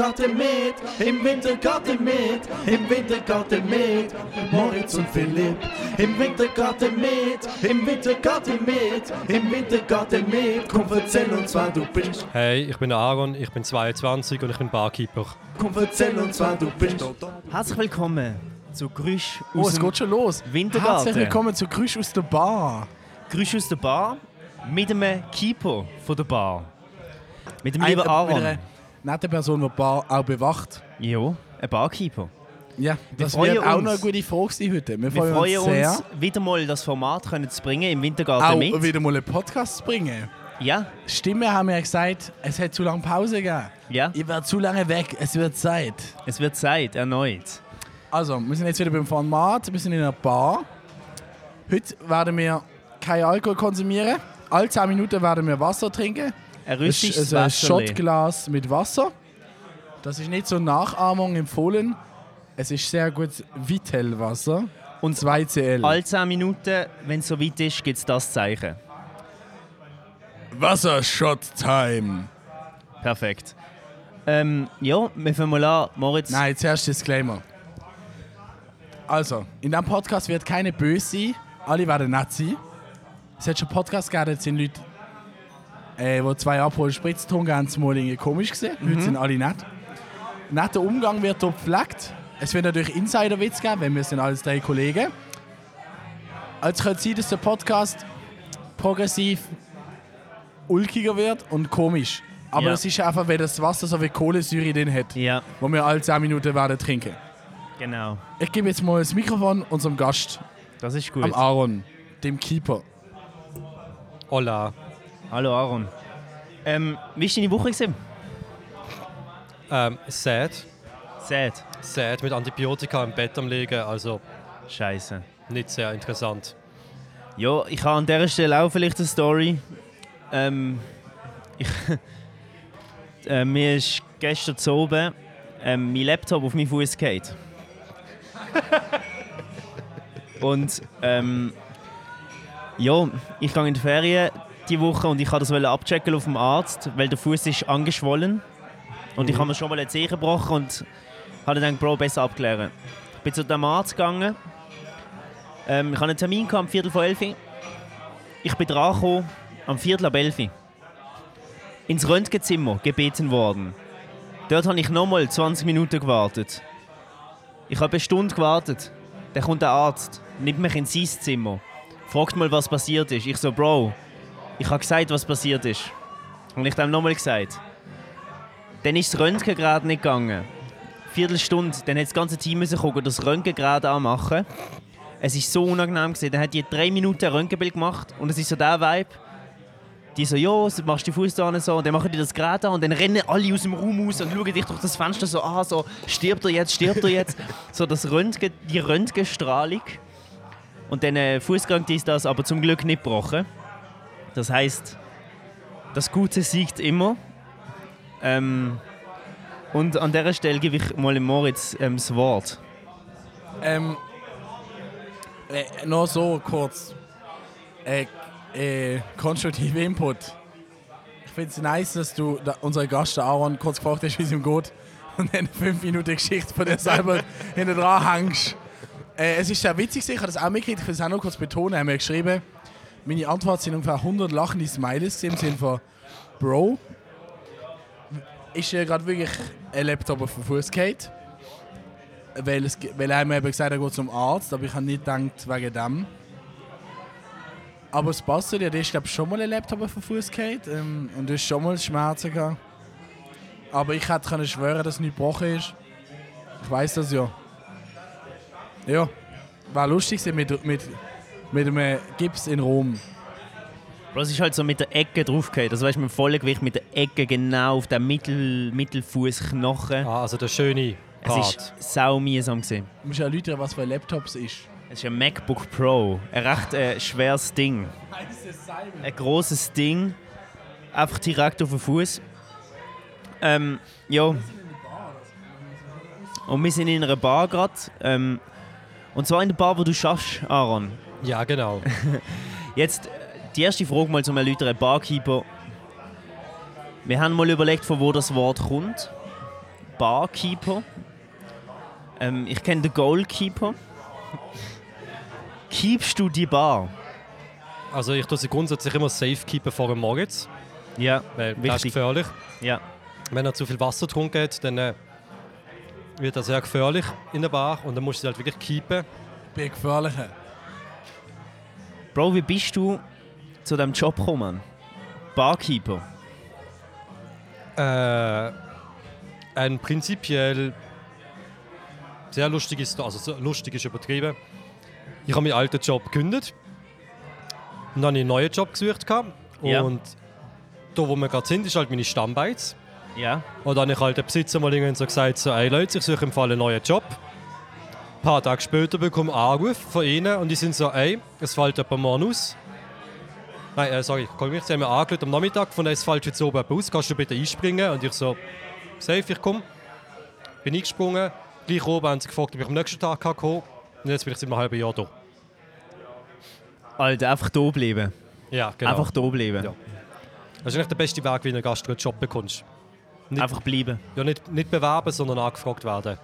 Wintergarten mit, im Wintergarten mit, im Wintergarten mit, Moritz und Philipp. Im Wintergarten mit, im Wintergarten mit, im Wintergarten mit, komm erzähl uns, wer du bist. Hey, ich bin Aaron, ich bin 22 und ich bin Barkeeper. Komm erzähl uns, wer du bist. Herzlich willkommen zu Grüsch Oh, aus es dem geht schon los. Wintergarten. Herzlich willkommen zu Grüsch aus der Bar. Grüsch aus der Bar mit einem Keeper von der Bar. Mit dem lieben Mit Aaron. einer netten Person, die die Bar auch bewacht. Ja, ein Barkeeper. Ja, das freuen wird auch uns. noch eine gute Frage sein heute. Wir Wir freuen, freuen uns sehr, uns, wieder mal das Format können zu bringen im Wintergarten auch mit. wieder mal einen Podcast zu bringen. Ja, Stimme haben wir gesagt, es hat zu lange Pause gegeben. ja, Ich werde zu lange weg, es wird Zeit. es wird Zeit, erneut. Also, wir sind jetzt wieder beim Format, wir sind in einer Bar. Heute werden wir kein Alkohol konsumieren. Alle 10 Minuten werden wir Wasser trinken. Ein Das ist rüstiges also ein. Shotglas mit Wasser. Das ist nicht zur Nachahmung empfohlen. Es ist sehr gut Vitellwasser. Und 2 CL. Alle 10 Minuten, wenn es so weit ist, gibt es das Zeichen. Wassershot-Time. Perfekt. Ähm, ja, wir fangen mal an. Moritz, Nein, zuerst Disclaimer. Also, in diesem Podcast wird keine böse sein. Alle werden nett sein. Es hat schon Podcasts gegeben, da sind Leute, äh, die zwei Abhol Spritz getrunken haben, Mal komisch gesehen. Heute sind alle nett. Netter Umgang wird hier gepflegt. Es wird natürlich Insider-Witz geben, wenn wir sind alles drei Kollegen. Also könnte es sein, dass der Podcast progressiv ulkiger wird und komisch. Aber Ja. das ist einfach, weil das Wasser so viel Kohlensäure drin hat Ja, wo wir alle 10 Minuten werden trinken. genau. Ich gebe jetzt mal das Mikrofon unserem Gast, Das ist gut. am Aaron, dem Keeper. Hola. Hallo Aaron. Ähm, wie war deine Woche? Gewesen? Ähm, sad. Sad. Sad mit Antibiotika im Bett am Liegen, also Scheiße. nicht sehr interessant. Ja, ich habe an dieser Stelle auch vielleicht eine Story. Ähm, ich, äh, mir ist gestern zu oben ähm, mein Laptop auf meinen Fuß gefallen. Und ähm, ja, ich gehe in die Ferien die Woche und ich wollte das abchecken auf dem Arzt, weil der Fuß ist angeschwollen. Und ich habe mir schon mal ein Zehen gebrochen und habe dann gedacht, Bro, besser abklären. Ich bin zu dem Arzt gegangen. Ähm, ich hatte einen Termin gehabt, am Viertel vor elf. Ich bin dran gekommen, am Viertel ab elf. Ins Röntgenzimmer gebeten worden. Dort habe ich nochmal 20 Minuten gewartet. Ich habe eine Stunde gewartet. Dann kommt der Arzt, nimmt mich in sein Zimmer, fragt mal, was passiert ist. Ich so, Bro, ich habe gesagt, was passiert ist. Und ich habe ihm nochmal gesagt. Dann ist das Röntgen gerade nicht gegangen. Viertelstunde, dann hat das ganze Team müssen gucken, das Röntgen gerade anmachen. Es ist so unangenehm gewesen. Dann hat die drei Minuten ein Röntgenbild gemacht und es ist so der Vibe. Die so, ja, du machst die Fuß an so und dann machen die das gerade an und dann rennen alle aus dem Raum raus und schauen dich durch das Fenster so an, so, stirbt er jetzt, stirbt er jetzt. so das Röntgen, die Röntgenstrahlung. Und dann äh, Fußgang ist das aber zum Glück nicht gebrochen. Das heißt, das Gute siegt immer. Ähm, und an dieser Stelle gebe ich mal Moritz ähm, das Wort. Ähm, äh, noch so kurz. Äh, äh, konstruktive Input. Ich finde es nice, dass du da, unseren Gast Aaron kurz gefragt hast, wie es ihm geht. Und dann fünf Minuten Geschichte von dir selber hinten dran hängst. Äh, es ist sehr witzig, ich habe das auch mitgekriegt, ich will es auch noch kurz betonen. Hat mir geschrieben, meine Antwort sind ungefähr 100 lachende Smileys im Sinne von Bro, ist ja gerade wirklich ein Laptop auf den Fuß gefallen. Weil, es, weil er mir eben gesagt hat, er geht zum Arzt, aber ich habe nicht gedacht, wegen dem. Aber es passt dir, der ist glaube schon mal ein Laptop auf den Fuß gefallen ähm, und du hast schon mal Schmerzen gehabt. Aber ich hätte können schwören, dass es nicht gebrochen ist. Ich weiß das ja. Ja, war lustig mit, mit, mit einem Gips in Rom. Bro, es ist halt so mit der Ecke draufgefallen. Also weißt du, mit dem vollen Gewicht mit der Ecke genau auf den Mittel, Mittelfußknochen. Ah, also der schöne Es Part. ist sau mühsam gewesen. Du musst ja erläutern, was für ein Laptop es ist. Es ist ein MacBook Pro. Ein recht äh, schweres Ding. Ein großes Ding. Einfach direkt auf den Fuß. Ähm, ja. Und wir sind in einer Bar gerade. Ähm, und zwar in der Bar, wo du schaffst, Aaron. Ja, genau. Jetzt äh, die erste Frage mal zum erläutern. Barkeeper. Wir haben mal überlegt, von wo das Wort kommt. Barkeeper. Ähm, ich kenne den Goalkeeper. Keepst du die Bar? Also ich tue sie grundsätzlich immer safe keepen vor dem Morgens, Ja, weil das ist wichtig. gefährlich. Ja. Wenn er zu viel Wasser getrunken hat, dann äh, wird er sehr gefährlich in der Bar und dann musst du sie halt wirklich keepen. Bin gefährlicher. Bro, wie bist du zu diesem Job gekommen? Barkeeper. Äh, ein prinzipiell sehr lustiges, also so lustig ist übertrieben. Ich habe meinen alten Job gekündigt und dann habe ich einen neuen Job gesucht. gehabt. Ja. Und da, wo wir gerade sind, ist halt meine Stammbeiz. Ja. Und dann habe ich halt den Besitzer mal irgendwann so gesagt, so, ey Leute, ich suche im Fall einen neuen Job. Ein paar Tage später bekomme ich einen Anruf von ihnen und die sind so, ey, es fällt jemand morgen aus. Nein, äh, sorry, korrigiert, sie haben mir angerufen am Nachmittag, von es fällt jetzt oben jemand aus, kannst du bitte einspringen? Und ich so, safe, ich komme. Bin eingesprungen, gleich oben haben sie gefragt, ob ich am nächsten Tag kann kommen Und jetzt bin ich seit einem halben Jahr da. Alter, einfach da bleiben. Ja, genau. Einfach da bleiben. Ja. Das ist eigentlich der beste Weg, wie du einen Job bekommst. Nicht- Einfach bleiben. Ja, nicht, nicht bewerben, sondern angefragt werden.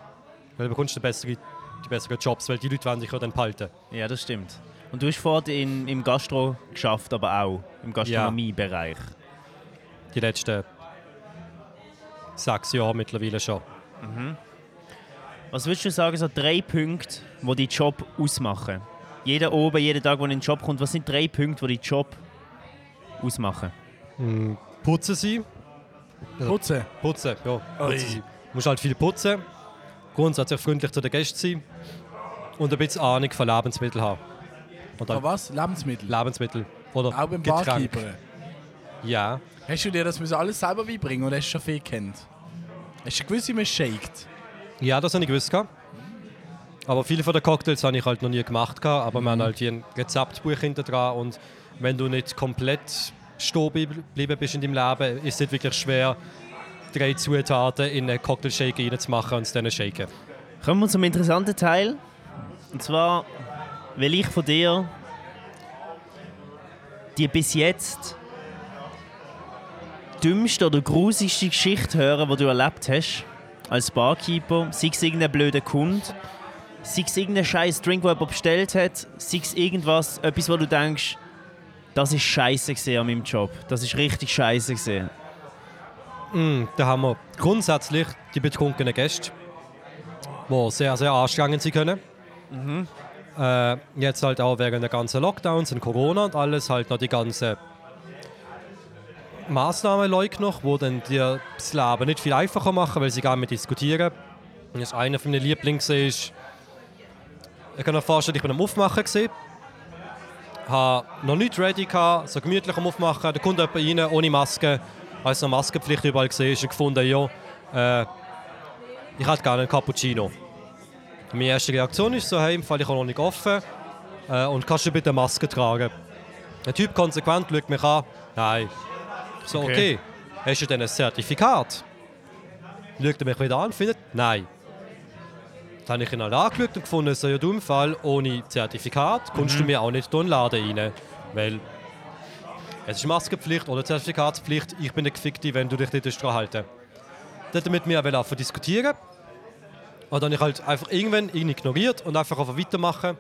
Weil du bekommst die besseren, die besseren Jobs, weil die Leute wollen dich ja dann behalten. Ja, das stimmt. Und du hast vorher in, im Gastro geschafft, aber auch im Gastronomiebereich. Die letzten sechs Jahre mittlerweile schon. Was würdest du sagen, so drei Punkte, die deinen Job ausmachen? Jeder oben, jeden Tag, wo in den Job kommt, was sind drei Punkte, die deinen Job ausmachen? Putzen sie. Putzen. Putzen, ja. Putzen sie. Du musst halt viel putzen. Grundsätzlich freundlich zu den Gästen sein. Und ein bisschen Ahnung von Lebensmitteln haben. Oder Aber was? Lebensmittel. Lebensmittel. Oder Auch beim Getränk. Barkeeper. Ja. Hast du dir das müssen alles selber beibringen oder hast du schon viel kennt? Hast du gewusst, wie man shakt? Ja, das habe ich gewusst. gehabt. Aber viele von den Cocktails habe ich halt noch nie gemacht. gehabt, Aber wir haben halt hier ein Rezeptbuch hinter dran. Und wenn du nicht komplett stehen geblieben bist in deinem Leben, ist es nicht wirklich schwer, drei Zutaten in einen Cocktailshake reinzumachen und es dann shaken. Kommen wir zum interessanten Teil. Und zwar will ich von dir die bis jetzt dümmste oder grusigste Geschichte hören, die du erlebt hast als Barkeeper. Sei es irgendein blöder Kunde, sei es irgendein scheiß Drink, den jemand bestellt hat, sei es irgendwas, etwas, wo du denkst, das ist scheiße an meinem Job. Das ist richtig scheiße gesehen. Mm, da haben wir grundsätzlich die betrunkenen Gäste, die sehr, sehr anstrengend sein können. Äh, jetzt halt auch während der ganzen Lockdowns und Corona und alles halt noch die ganzen Maßnahmen noch, wo dann dir das Leben nicht viel einfacher machen, weil sie gar nicht diskutieren. Und jetzt einer von meinen Lieblingen ist, ich kann mir vorstellen, ich bin am Aufmachen gesehen, habe noch nicht ready gehabt, so gemütlich am Aufmachen, da kommt jemand rein ohne Maske, als noch Maskenpflicht überall gesehen ist, und gefunden, ja, äh, ich hätte gerne einen Cappuccino. Meine erste Reaktion ist so, hey, im Fall ich habe noch nicht offen äh, und kannst du bitte eine Maske tragen? Der Typ konsequent schaut mich an, nein. Ich so, okay, hast du denn ein Zertifikat? Schaut er mich wieder an und findet, nein. Dann habe ich ihn halt angeschaut und gefunden, so, ja, du im Fall ohne Zertifikat kommst du mir auch nicht in den Laden rein. Weil es ist Maskenpflicht oder Zertifikatspflicht, ich bin der Gefickte, wenn du dich nicht dran halten er mit mir anfangen diskutieren. Und dann habe ich halt einfach irgendwann ihn ignoriert und einfach einfach weitermachen.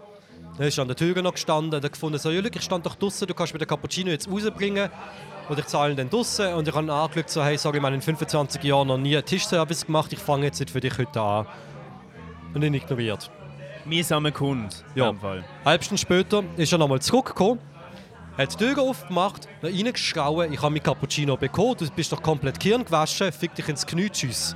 Dann ist er an der Tür noch gestanden und hat gefunden, so, ich stand doch draußen, du kannst mir den Cappuccino jetzt rausbringen. Und ich zahle ihn dann draußen und ich habe ihn angeschaut, so, hey, sorry, ich habe in 25 Jahren noch nie einen Tischservice gemacht, ich fange jetzt nicht für dich heute an. Und ihn ignoriert. Mühsamer Kunde. Ja. Halb Stunde später ist er nochmal zurückgekommen, hat die Tür aufgemacht, noch reingeschrauen, ich habe mein Cappuccino bekommen, du bist doch komplett Kirn gewaschen, fick dich ins Knie, tschüss.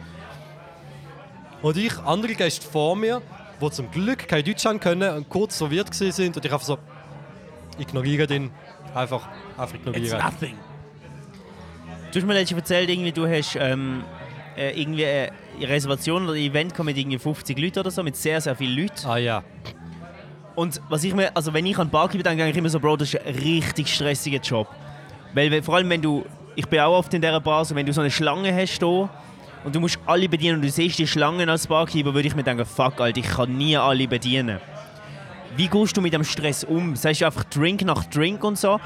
Und ich, andere Gäste vor mir, die zum Glück kein Deutsch haben können und kurz verwirrt sind und ich einfach so ignoriere den, einfach, einfach It's ignorieren. nothing. Du hast mir letztens erzählt, irgendwie, du hast ähm, äh, irgendwie eine Reservation oder ein Event mit irgendwie 50 Leuten oder so, mit sehr, sehr vielen Leuten. Ah ja, Und was ich mir, also wenn ich an Barkeeper denke, denke ich immer so, Bro, das ist ein richtig stressiger Job. Weil vor allem wenn du, ich bin auch oft in dieser Bar, so wenn du so eine Schlange hast hier und du musst alle bedienen und du siehst die Schlangen als Barkeeper, würde ich mir denken, fuck, Alter, ich kann nie alle bedienen. Wie gehst du mit dem Stress um? Sagst du einfach Drink nach Drink und so?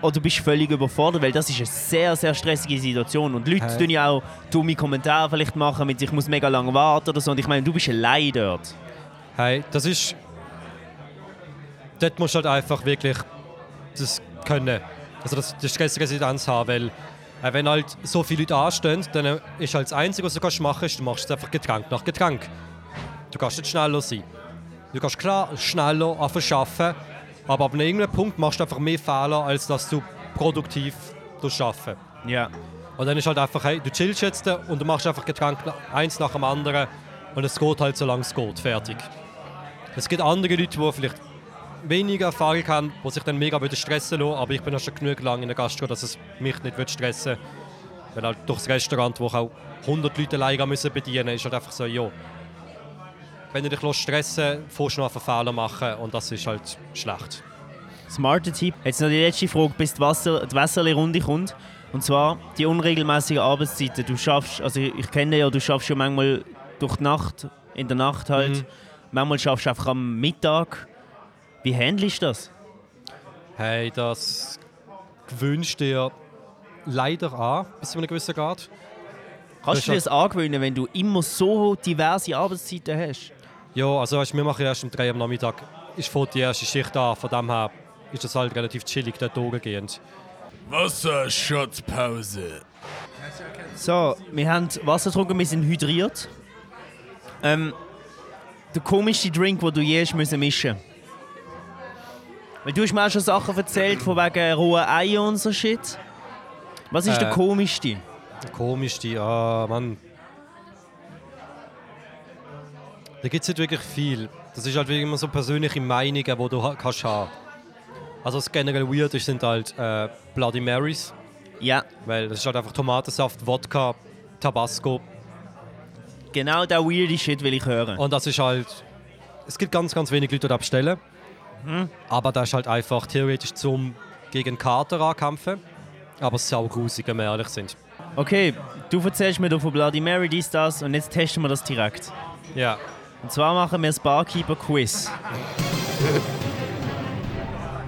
oder bist du völlig überfordert? Weil das ist eine sehr, sehr stressige Situation. Und Leute Hey. tun ja auch dumme Kommentare vielleicht machen mit «Ich muss mega lange warten» oder so. Und ich meine, du bist allein dort. Hey, das ist. Dort musst du halt einfach wirklich das können. Also das, die Stressresidenz haben, weil äh, wenn halt so viele Leute anstehen, dann ist halt das Einzige, was du kannst machen kannst, du machst jetzt einfach Getränk nach Getränk. Du kannst nicht schneller sein. Du kannst klar schneller arbeiten, aber ab irgendeinem Punkt machst du einfach mehr Fehler, als dass du produktiv arbeiten Ja. Und dann ist halt einfach, hey, du chillst jetzt und du machst einfach Getränk eins nach dem anderen und es geht halt so lange es geht, fertig. Es gibt andere Leute, die vielleicht weniger Erfahrung haben, die sich dann mega stressen lassen, aber ich bin ja schon genug lange in der Gastro, dass es mich nicht stressen Weil halt durchs Restaurant, wo ich auch 100 Leute alleine müssen bedienen ist halt einfach so, ja. Wenn du dich stressen lässt, du noch einfach Fehler machen und das ist halt schlecht. Smarter Tipp. Jetzt noch die letzte Frage, bis die, Wasser, die Wässerli-Runde kommt. Und zwar die unregelmäßigen Arbeitszeiten. Du schaffst, also ich kenne ja, du schaffst ja manchmal durch die Nacht, in der Nacht halt. Mhm. Manchmal schaffst du einfach am Mittag. Wie handelst du das? Hey, das gewünscht dir leider an, bis zu einem gewissen Grad. Kannst du dir Das angewöhnen, wenn du immer so diverse Arbeitszeiten hast? Ja, also weißt, wir machen erst um 3 Uhr am Nachmittag, ist vor die erste Schicht an, von dem her ist das halt relativ chillig dort durchgehend. Wasserschutzpause. So, wir haben Wasser getrunken, wir sind hydriert. Ähm, der komischste Drink, den du je hast müssen mischen Weil du hast mir auch schon Sachen erzählt, von wegen rohen Eier und so Shit. Was ist der Äh. komischste? Komisch, die, ah, Mann. Da gibt es nicht wirklich viel. Das ist halt immer so persönliche Meinungen, die du kannst haben. Also was generell weird ist, sind halt äh, Bloody Marys, Ja, weil das ist halt einfach Tomatensaft, Wodka, Tabasco genau der weirde Shit will ich hören. Und das ist halt. Es gibt ganz, ganz wenig Leute, die das bestellen. Aber das ist halt einfach theoretisch zum gegen Kater ankämpfen. Aber sau grusig, wenn wir ehrlich sind. Okay, du erzählst mir von Bloody Mary dies, das und jetzt testen wir das direkt. Ja. Und zwar machen wir das Barkeeper-Quiz.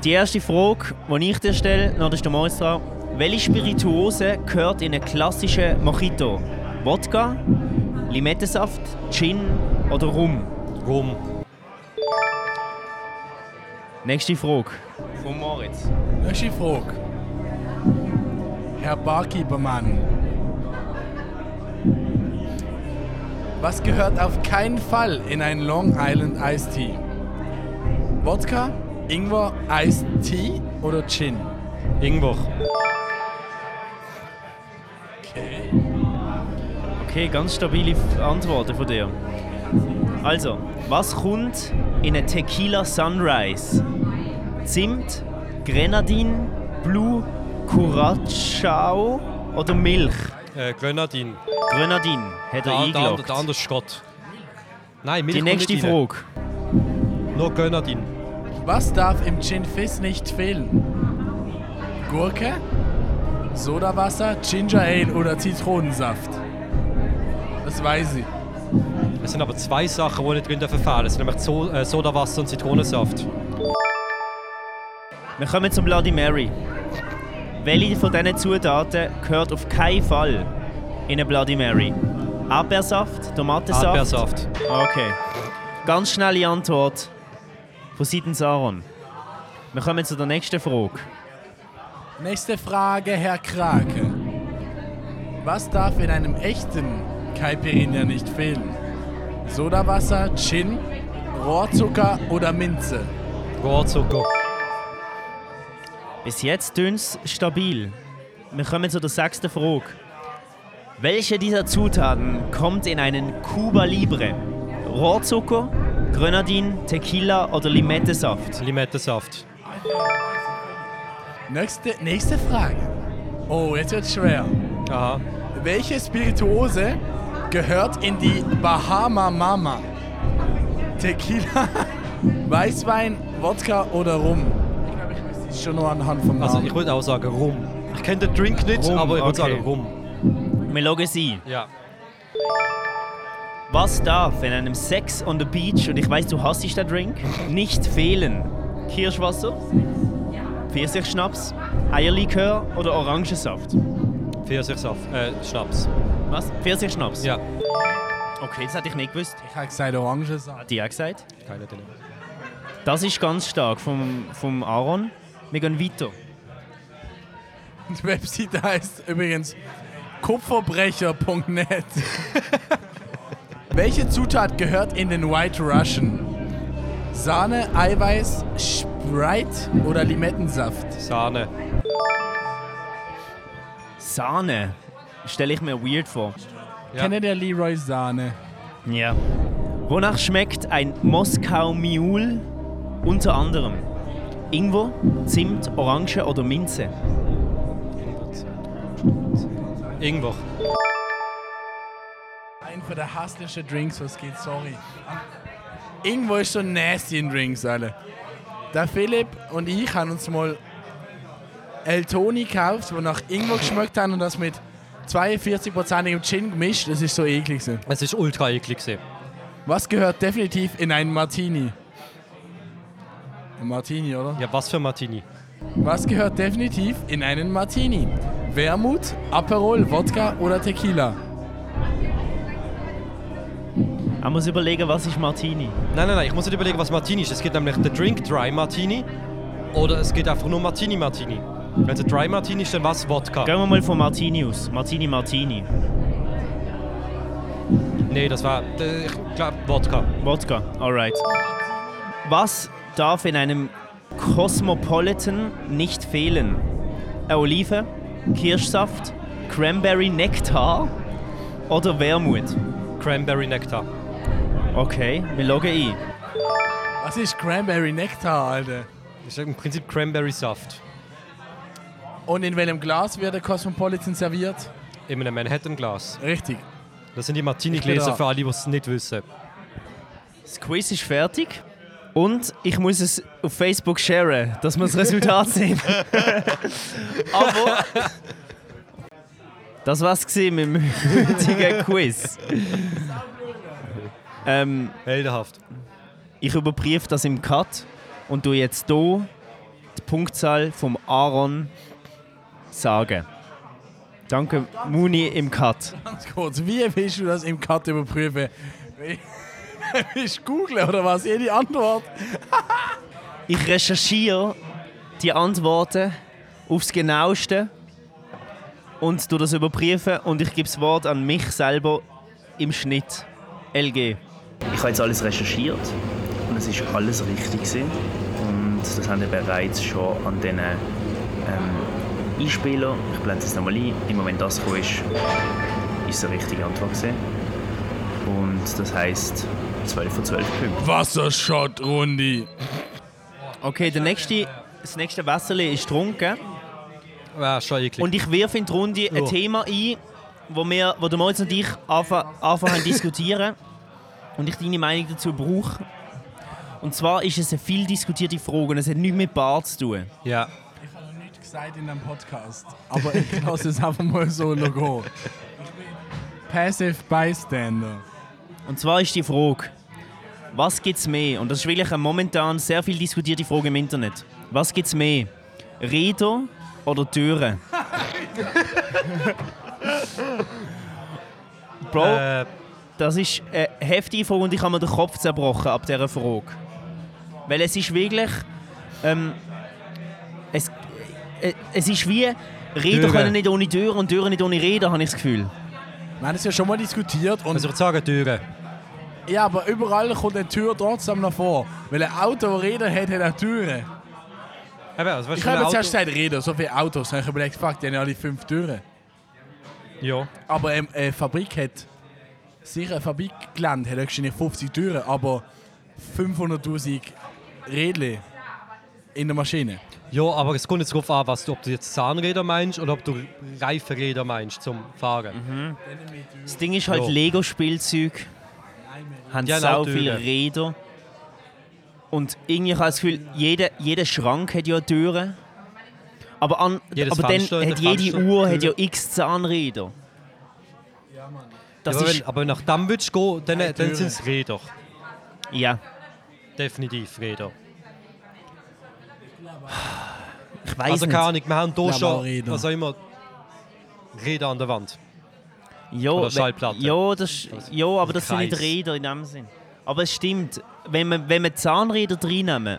Die erste Frage, die ich dir stelle, noch ist der dran. Welche Spirituose gehört in einen klassischen Mojito? Wodka, Limettensaft, Gin oder Rum? Rum. Nächste Frage. Von Moritz. Nächste Frage. Herr Barkeepermann. Was gehört auf keinen Fall in einen Long Island Iced Tea? Wodka, Ingwer, Iced Tea oder Gin? Ingwer. Okay. Okay, ganz stabile Antworten von dir. Also, was kommt in eine Tequila Sunrise? Zimt, Grenadin, Blue, Curacao oder Milch? Äh, Grenadin. Grenadin hat er Der, der, andere- eingeloggt. der andere Scott. Nein, Milch Die nächste nicht rein. Frage. Nur Grenadin. Was darf im Gin Fizz nicht fehlen? Gurke, Sodawasser, Ginger Ale oder Zitronensaft? Das weiß ich. Es sind aber zwei Sachen, die nicht drin dürfen fehlen. Es sind nämlich so äh, Sodawasser und Zitronensaft. Wir kommen zum Bloody Mary. Welche von diesen Zutaten gehört auf keinen Fall in eine Bloody Mary? Erdbeersaft, Tomatensaft? Erdbeersaft. Okay. Ganz schnelle Antwort von seitens Aaron. Wir kommen zu der nächsten Frage. Nächste Frage, Herr Krake. Was darf in einem echten Caipirinha nicht fehlen? Sodawasser, Gin, Rohrzucker oder Minze? Rohrzucker. Bis jetzt es stabil. Wir kommen zu der sechsten Frage. Welche dieser Zutaten kommt in einen Cuba Libre? Rohrzucker, Grenadin, Tequila oder Limettensaft? Limettensaft. Nächste, nächste Frage. Oh, jetzt wird's schwer. Aha. Welche Spirituose gehört in die Bahama Mama? Tequila, Weißwein, Wodka oder Rum? Ich glaube, ich weiß es schon nur anhand vom Namen. Also ich würde auch sagen Rum. Ich kenne den Drink nicht, Rum, aber ich würde okay. sagen Rum. Wir loggen sie. Ja. Was darf in einem Sex on the Beach, und ich weiß, du hasst den Drink, nicht fehlen? Kirschwasser, Pfirsichschnaps, Eierlikör oder Orangensaft? Pfirsichsaft, äh, Schnaps. Was? Pfirsichschnaps? Ja. Okay, das hätte ich nicht gewusst. Ich habe gesagt Orangensaft. Hat die auch gesagt? Keine Ahnung. Das ist ganz stark vom, vom Aaron. Wir gehen weiter. Die Webseite heißt übrigens kupferbrecher.net. Welche Zutat gehört in den White Russian? Sahne, Eiweiß, Sprite oder Limettensaft? Sahne. Sahne. Stelle ich mir weird vor. Ja. Kennt ihr Leroy Sahne? Ja. Wonach schmeckt ein Moskau Mule unter anderem? Ingwer, Zimt, Orange oder Minze? Ingwer. Ein von der hässlichsten Drinks, was geht, sorry. Irgendwo ist so nasty in Drinks, alle. Der Philipp und ich haben uns mal El Toni gekauft, wo nach Ingwer geschmeckt haben und das mit 42%igem Gin gemischt. Das ist so eklig. Es ist ultra eklig. Was gehört definitiv in einen Martini? Ein Martini, oder? Ja, was für Martini? Was gehört definitiv in einen Martini? Wermut, Aperol, Wodka oder Tequila? Man muss überlegen, was ist Martini? Nein, nein, nein, ich muss nicht überlegen, was Martini ist. Es gibt nämlich den Drink Dry Martini oder es geht einfach nur Martini Martini. Wenn es ein Dry Martini ist, dann was? Wodka. Gehen wir mal von Martini aus. Martini Martini. Nee, das war, äh, ich glaube, Wodka. Wodka, alright. Was darf in einem Cosmopolitan nicht fehlen? Eine Olive, Kirschsaft, Cranberry Nektar oder Wermut? Cranberry Nektar. Okay, wir loggen ein. Was ist Cranberry Nektar, Alter? Das ist im Prinzip Cranberry Saft. Und in welchem Glas wird der Cosmopolitan serviert? In einem Manhattan-Glas. Richtig. Das sind die Martini-Gläser für alle, die es nicht wissen. Das Quiz ist fertig. Und ich muss es auf Facebook sharen, dass wir das Resultat sehen. Aber das war's gewesen mit dem heutigen Quiz. Ähm, Heldenhaft. ich überprüfe das im Cut und du jetzt hier die Punktzahl vom Aaron sagen. Danke, Muni im Cut. Ganz kurz, wie willst du das im Cut überprüfen? Willst du googeln oder was? Jede Antwort? Ich recherchiere die Antworten aufs Genaueste und du das überprüfen und ich gebe das Wort an mich selber im Schnitt. LG. Ich habe jetzt alles recherchiert und es ist alles richtig gewesen. Und das haben wir bereits schon an diesen ähm, Einspielern. Ich blende es nochmal ein. Im Moment das gekommen ist, ist die richtige Antwort gewesen. Und das heisst 12 von 12 Punkten. Wassershot, Rundi. Okay, der nächste, das nächste Wasserli ist getrunken Ja, schon eklig. und ich wirf in die Runde ein Ja. Thema ein, wo, wir, wo der Moritz und ich anfangen zu diskutieren und ich deine Meinung dazu brauche. Und zwar ist es eine viel diskutierte Frage und es hat nichts mit Bart zu tun. ja. Ich habe noch nichts gesagt in einem Podcast. Aber ich lasse es einfach mal so noch gehen. Passive Bystander. Und zwar ist die Frage, was gibt's mehr? Und das ist wirklich eine momentan sehr viel diskutierte Frage im Internet. Was gibt's mehr? Räder oder Türen? Bro, Äh, das ist eine heftige Frage und ich habe mir den Kopf zerbrochen ab dieser Frage. Weil es ist wirklich. Ähm, es, äh, es ist wie. Räder Türen. können nicht ohne Türen und Türen nicht ohne Räder, habe ich das Gefühl. Wir haben das ja schon mal diskutiert und also ich würde sagen Türen. ja, aber überall kommt eine Tür trotzdem noch vor. Weil ein Auto, das Räder hat, hat auch Türen. Eben, also, Ich habe jetzt Auto- erst gesagt Räder, so viele Autos. Dann habe ich überlegt, fuck, die haben ja alle fünf Türen. Ja. Aber ähm, eine Fabrik hat, sicher ein Fabrikgelände hat wahrscheinlich 50 Türen, aber 500'000 Rädchen in der Maschine. ja, aber es kommt jetzt darauf an, was du, ob du jetzt Zahnräder meinst oder ob du Reifenräder meinst zum Fahren. Das Ding ist halt Ja. Lego-Spielzeug. Haben Ja, sau viele Räder. Und irgendwie habe ich das Gefühl, jeder, jeder Schrank hat ja Türen. Aber, an, Jedes aber dann hat jede Uhr hat ja x Zahnräder. Das aber, ist, wenn, aber nach dem würdest du gehen, dann, dann sind es Räder. ja. Definitiv Räder. Ich weiß Also nicht. keine Ahnung, wir haben hier schon, was auch immer, Räder an der Wand. Ja, Oder we- Schallplatte. Ja, das, ja aber das sind nicht. Räder in dem Sinn. Aber es stimmt, wenn wir, wenn wir Zahnräder reinnehmen,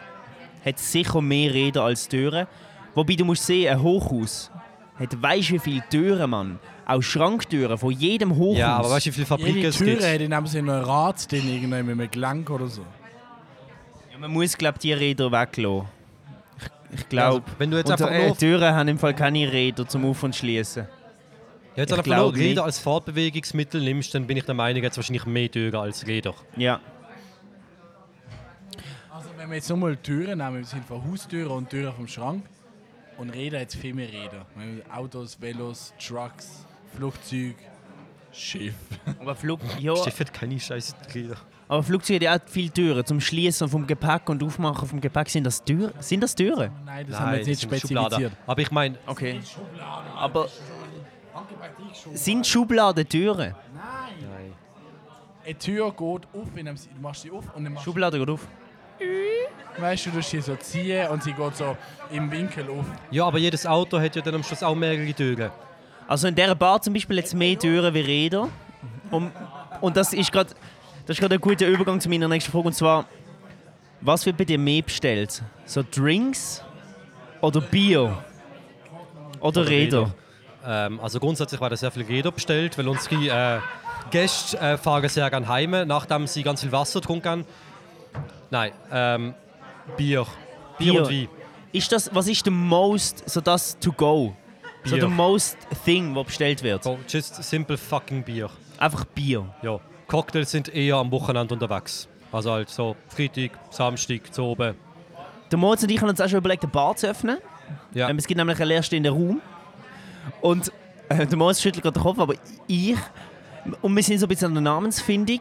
hat es sicher mehr Räder als Türen. Wobei du musst sehen, ein Hochhaus hat weißt du wie viele Türen, Mann. Auch Schranktüren von jedem Hochhaus. Ja, aber weißt du, wie viele Fabriken Jede es Türe gibt? hat in dem Sinne ein Rad drin, irgendwie mit einem Gelenk oder so. Ja, man muss, glaube ich, die Räder weglassen. Ich, glaube. Also, wenn du jetzt einfach äh, nur, Türen haben im Fall keine Räder zum Auf- und Schließen. jetzt ich einfach nur. Räder als Fortbewegungsmittel nimmst, dann bin ich der Meinung, jetzt wahrscheinlich mehr Türen als Räder. Ja. Also wenn wir jetzt nochmal Türen nehmen, im Sinne von Haustüren und Türen vom Schrank und Räder jetzt viel mehr Räder. Autos, Velos, Trucks, Flugzeug, Schiff. Aber, Flug, ja, Schiff hat keine scheiß Räder. Aber Flugzeuge haben ja auch viele Türen. Zum Schließen vom Gepäck und Aufmachen vom Gepäck sind das Türen. Sind das Türen? Nein, das haben wir jetzt nicht sind Schubladen. spezifiziert. Aber ich meine, Okay. Aber sind Schubladen Türen? Eine Tür geht auf, wenn du du machst sie auf und dann machst Schublade geht auf. weißt du, du musst sie so ziehen und sie geht so im Winkel auf. ja, aber jedes Auto hat ja dann am Schluss auch mehrere Türen. Also in dieser Bar zum Beispiel jetzt mehr Türen wie Räder. Und, und das ist gerade das ist gerade ein guter Übergang zu meiner nächsten Frage. Und zwar, was wird bei dir mehr bestellt? So Drinks oder Bier? Oder Räder? Ähm, also grundsätzlich werden sehr viele Räder bestellt, weil unsere äh, Gäste äh, fahren sehr gerne heim, nachdem sie ganz viel Wasser haben. Nein, ähm, Bier. Bier, Bier. und Wein. Ist das, was ist der most, so das to go? So Bier. der most thing, was bestellt wird? So, just simple fucking Bier. Einfach Bier. Ja. Cocktails sind eher am Wochenende unterwegs. Also halt so Freitag, Samstag, zu oben. Der Moritz und ich haben uns auch schon überlegt, eine Bar zu öffnen. Ja. Ähm, es gibt nämlich einen leerstehenden Raum. Und äh, der Moritz schüttelt gerade den Kopf, aber ich. Und wir sind so ein bisschen an der Namensfindung.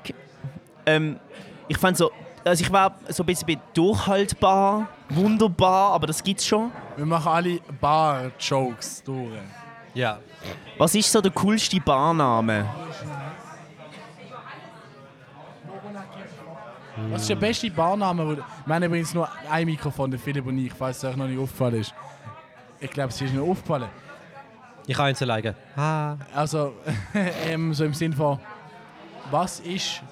Ähm, ich fand so. Also ich war so ein bisschen bei durchhaltbar, wunderbar, aber das gibt's schon. Wir machen alle Bar-Jokes durch. Ja. Was ist so der coolste Barname? Was ist der beste Barname? Wo, wir haben übrigens nur ein Mikrofon, der Philipp und ich, falls es euch noch nicht aufgefallen ist. Ich glaube, es ist mir aufgefallen. Ich kann eins alleine. Ah. Also, ähm, so im Sinn von, was ist,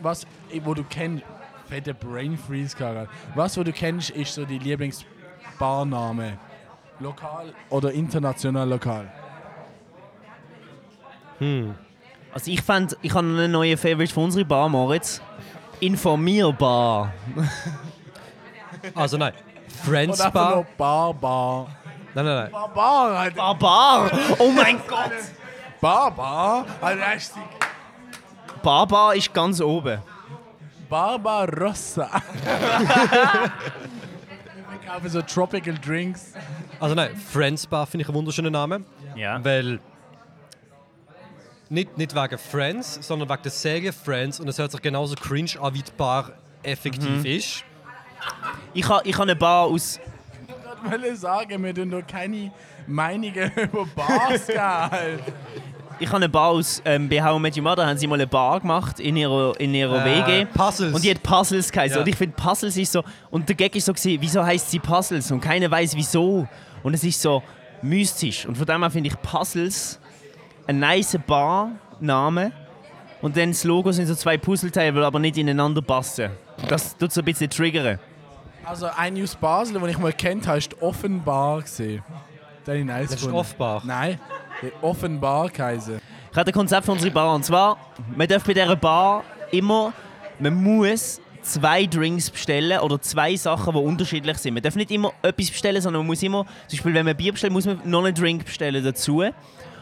was, wo du kennst, fette Brain Freeze gerade. Was, wo du kennst, ist so die Lieblingsbarname. Lokal oder international lokal? Also ich fand, ich habe einen neuen Favorite für unsere Bar, Moritz. Informierbar. Also nein. Friends einfach Bar. nur Bar, Bar. Nein, nein, nein. Bar, Bar, Alter. Bar, Bar! Oh mein Gott! Bar, Bar. Alter, richtig. Bar, Bar ist ganz oben. Barbarossa. Wir kaufen so Tropical Drinks. Also nein, Friends Bar finde ich einen wunderschönen Namen. Ja. Weil. Nicht, nicht wegen Friends, sondern wegen der Serie Friends. Und es hört sich genauso cringe an, wie die Bar effektiv ist. Ich habe ich ha eine Bar aus. Ich wollte sagen, wir tun doch keine Meinungen über Bars. Alter. Ich habe eine Bar aus ähm, I Met Your Mother haben sie mal eine Bar gemacht in ihrer, in ihrer Äh, WG. Puzzles. Und die hat Puzzles geheißen. Ja. Und ich finde Puzzles ist so. Und der Gag ist so gewesen, wieso heißt sie Puzzles? Und keiner weiß wieso. Und es ist so mystisch. Und von dem her finde ich Puzzles ein nice Bar-Name. Und dann das Logo sind so zwei Puzzleteile, die aber nicht ineinander passen. Das tut so ein bisschen triggern. Also ein News Basel, den ich mal kennt habe, ist offenbar gesehen. Den habe ich nice Das ist. Offbar. Nein, der offenbar geheißen. Ich habe ein Konzept für unsere Bar. Und zwar, man darf bei dieser Bar immer, man muss zwei Drinks bestellen oder zwei Sachen, die unterschiedlich sind. Man darf nicht immer etwas bestellen, sondern man muss immer, zum Beispiel wenn man Bier bestellt, muss man noch einen Drink bestellen dazu.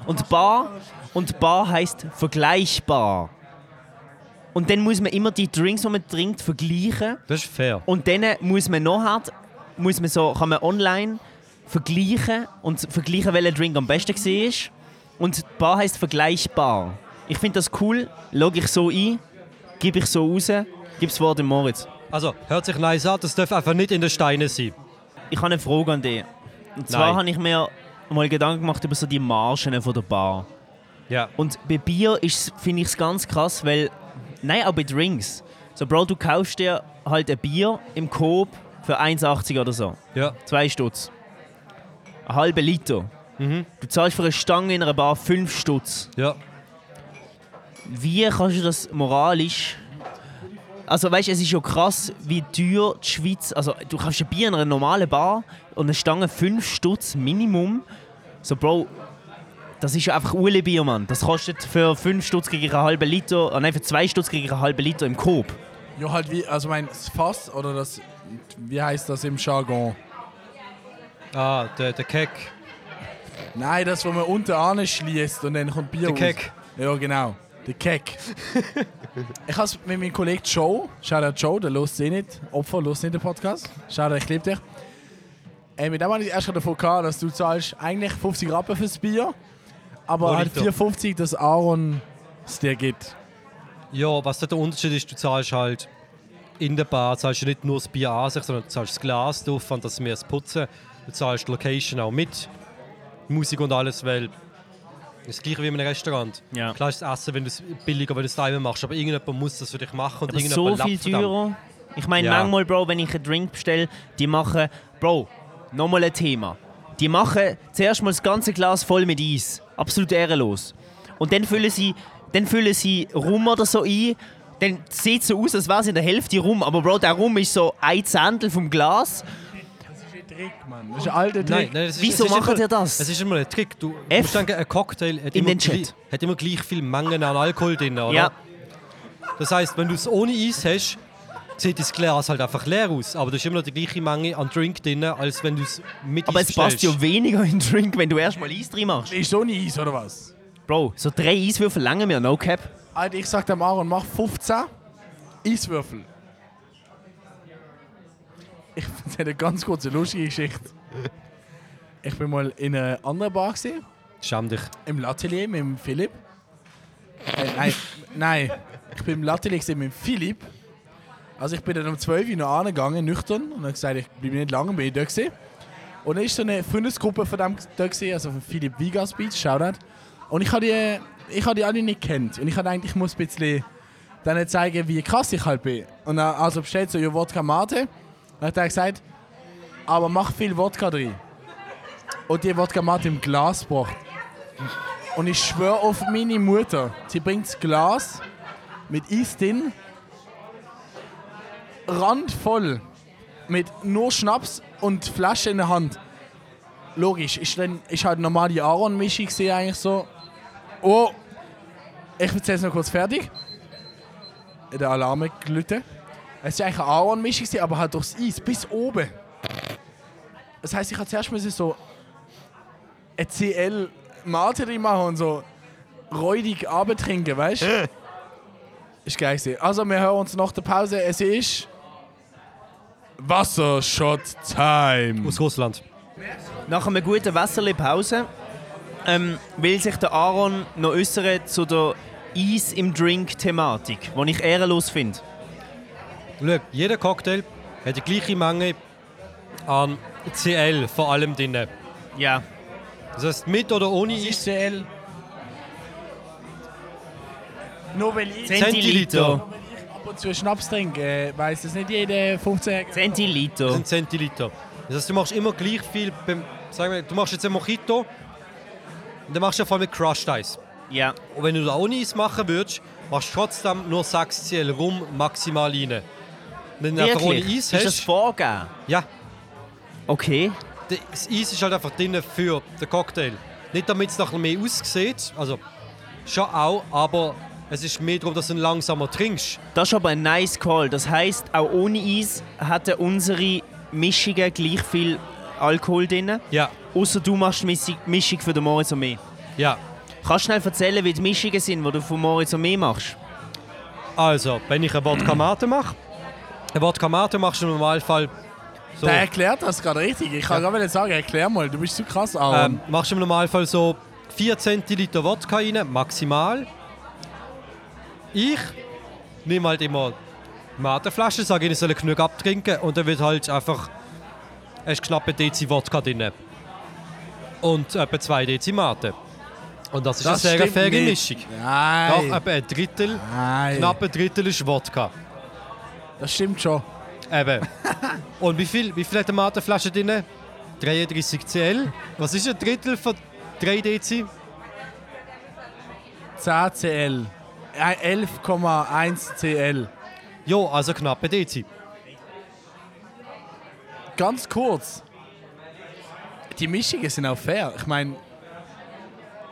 Und Bar, und Bar heißt vergleichbar. Und dann muss man immer die Drinks, die man trinkt, vergleichen. Das ist fair. Und dann muss man nachher, muss man so, kann man online vergleichen und vergleichen, welcher Drink am besten war. Und Bar heisst vergleichbar. Ich finde das cool, logge ich so ein, gebe ich so raus, gebe das Wort dem Moritz. Also, hört sich nice an, das darf einfach nicht in den Steinen sein. Ich habe eine Frage an dich. Und zwar habe ich mir mal Gedanken gemacht über so die Margen von der Bar. Ja. Und bei Bier ist- finde ich es ganz krass, weil. Nein, auch bei Drinks. So, Bro, du kaufst dir halt ein Bier im Coop für 1,80 oder so. Ja. Zwei Stutz. einen halben Liter. Mhm. Du zahlst für eine Stange in einer Bar 5 Stutz. Ja. Wie kannst du das moralisch. Also weißt du, es ist schon krass, wie teuer die Schweiz. Also du kannst ein Bier in einer normalen Bar und eine Stange 5 Stutz Minimum. So Bro, das ist ja einfach Ule Bier, Mann. Das kostet für 5 Stutz gegen einen halben Liter, äh, nein, für 2 Stutz gegen einen halben Liter im Coop. Ja, halt wie, also mein das Fass oder das, wie heißt das im Jargon? Ah, der, der Keck. Nein, das, wo man unten anschließt und dann kommt Bier Der raus. Keck. Ja, genau. Der Keck. ich habe mit meinem Kollegen Joe, Shoutout Joe, der lost eh nicht, Opfer lost nicht den Podcast. Shoutout, ich liebe dich. Äh, mit dem habe ich erst davon gehabt, dass du zahlst eigentlich 50 Rappen fürs Bier, aber halt Liter. 4,50, dass Aaron es dir gibt. Ja, was der Unterschied ist, du zahlst halt in der Bar, zahlst du nicht nur das Bier an sich, sondern du zahlst das Glas drauf und das mehr das Putzen. Du zahlst die Location auch mit, Musik und alles, weil das gleiche wie in einem Restaurant. Ja. Klar ist das Essen, wenn du es billiger, wenn du es daheim machst, aber irgendjemand muss das für dich machen und Aber so irgendjemand viel teurer. Ich meine, Ja. manchmal, Bro, wenn ich einen Drink bestelle, die machen, Bro, nochmal ein Thema. Die machen zuerst mal das ganze Glas voll mit Eis. Absolut ehrenlos. Und dann füllen sie, dann füllen sie Rum oder so ein. Dann sieht es so aus, als wäre es in der Hälfte Rum. Aber Bro, der Rum ist so ein Zehntel vom Glas. Trick, Mann. Das ist ein alter Trick. Nein, nein, ist, Wieso macht immer, ihr das? Es ist immer ein Trick. Du F. musst denken, ein Cocktail hat In immer, den Chat. gleich, hat immer gleich viel Mengen an Alkohol drin, oder? Ja. Das heißt, wenn du es ohne Eis hast, sieht das Glas halt einfach leer aus. Aber du hast immer noch die gleiche Menge an Drink drin, als wenn du es mit Aber Eis es passt bestellst. ja weniger in den Drink, wenn du erstmal Eis drin machst. Ist so nie Eis, oder was? Bro, so drei Eiswürfel lange mir, no cap. Alter, ich sag dem Aaron, mach 15 Eiswürfel. Ich erzähle eine ganz kurze lustige Geschichte. Ich bin mal in einer anderen Bar gesehen, Schäm dich. im L'Atelier mit dem Philipp. Äh, nein, nein, ich bin im L'Atelier gesehen mit dem Philipp. Also ich bin dann um 12 Uhr noch angegangen, nüchtern, und habe gesagt, ich bleibe nicht lange, bin ich da gesehen. Und dann ist so eine Freundesgruppe von dem da gesehen, also von Philipp Vigas Beach, Shoutout. Und ich habe die, ich die alle nicht kennt. Und ich habe gedacht, ich muss ein bisschen denen zeigen, wie krass ich halt bin. Und dann also bestellt so, ja, Wodka Mate. Und dann hat er gesagt, aber mach viel Wodka drin. Und die Wodka Mate im Glas gebracht. Und ich schwöre auf meine Mutter, sie bringt das Glas mit Eis drin, randvoll, mit nur Schnaps und Flasche in der Hand. Logisch, ist, dann, ist halt normal die Aaron-Mischung gesehen eigentlich so. Oh, ich erzähle es noch kurz fertig. Der Alarm gelitten. Es ist eigentlich eine Aaron-Mischung, aber halt durchs Eis bis oben. Das heißt, ich habe zuerst so ein CL drin machen und so räudig abtrinken, weißt du? ist geil gewesen. Also, wir hören uns nach der Pause. Es ist Wassershot-Time. Aus Russland. Nach einer guten Wasserli-Pause ähm, will sich der Aaron noch äußern zu der Eis im Drink-Thematik, die ich ehrenlos finde. Schau, jeder Cocktail hat die gleiche Menge an CL vor allem drin. Ja. Das heißt, mit oder ohne Was Eis. ist CL? Nur weil ich Zentiliter. Und zu Schnaps trinke, äh, weiss das nicht jeder 15 Hektar. Zentiliter. sind Zentiliter. Das heißt, du machst immer gleich viel. Beim, sagen wir, du machst jetzt ein Mojito und dann machst du voll mit Crushed Eis. Ja. Und wenn du da ohne Eis machen würdest, machst du trotzdem nur 6 CL rum maximal rein. Wenn du einfach ohne? Eis Ist das hast, vorgegeben? ja, Okay. das Eis ist halt einfach drin für den Cocktail. Nicht damit es nachher mehr aussieht, also schon auch, aber es ist mehr darum, dass du ihn langsamer trinkst. Das ist aber ein nice Call. Das heisst, auch ohne Eis hatten unsere Mischungen gleich viel Alkohol drin. Ja, Außer du machst die Mischung- für den Moritz und mich. ja. Kannst du schnell erzählen, wie die Mischungen sind, die du von Moritz und mich machst? Also, wenn ich eine Wodka Mate mache, eine Wodka Mate machst du im Normalfall so. Der erklärt das gerade richtig. Ich kann Ja. gerade sagen, erklär mal, du bist so krass, Aaron. Ähm, machst du im Normalfall so 4 Zentiliter Wodka rein, maximal. Ich nehme halt immer Mateflaschen, sage ihnen, sie sollen genug abtrinken und dann wird halt einfach ein knappe Dezi Wodka drin. Und etwa 2 Dezi Mate. Und das ist eine sehr faire nicht. Mischung. Doch, Nein. etwa ein Drittel, Nein. knapp ein Drittel ist Wodka. Das stimmt schon. Eben. und wie viel, wie viel hat eine Mateflasche drin? 33 CL. Was ist ein Drittel von 3 Dezi? 10 CL. Äh, 11,1 CL. Jo, also knappe Dezi. Ganz kurz. Die Mischungen sind auch fair. Ich meine,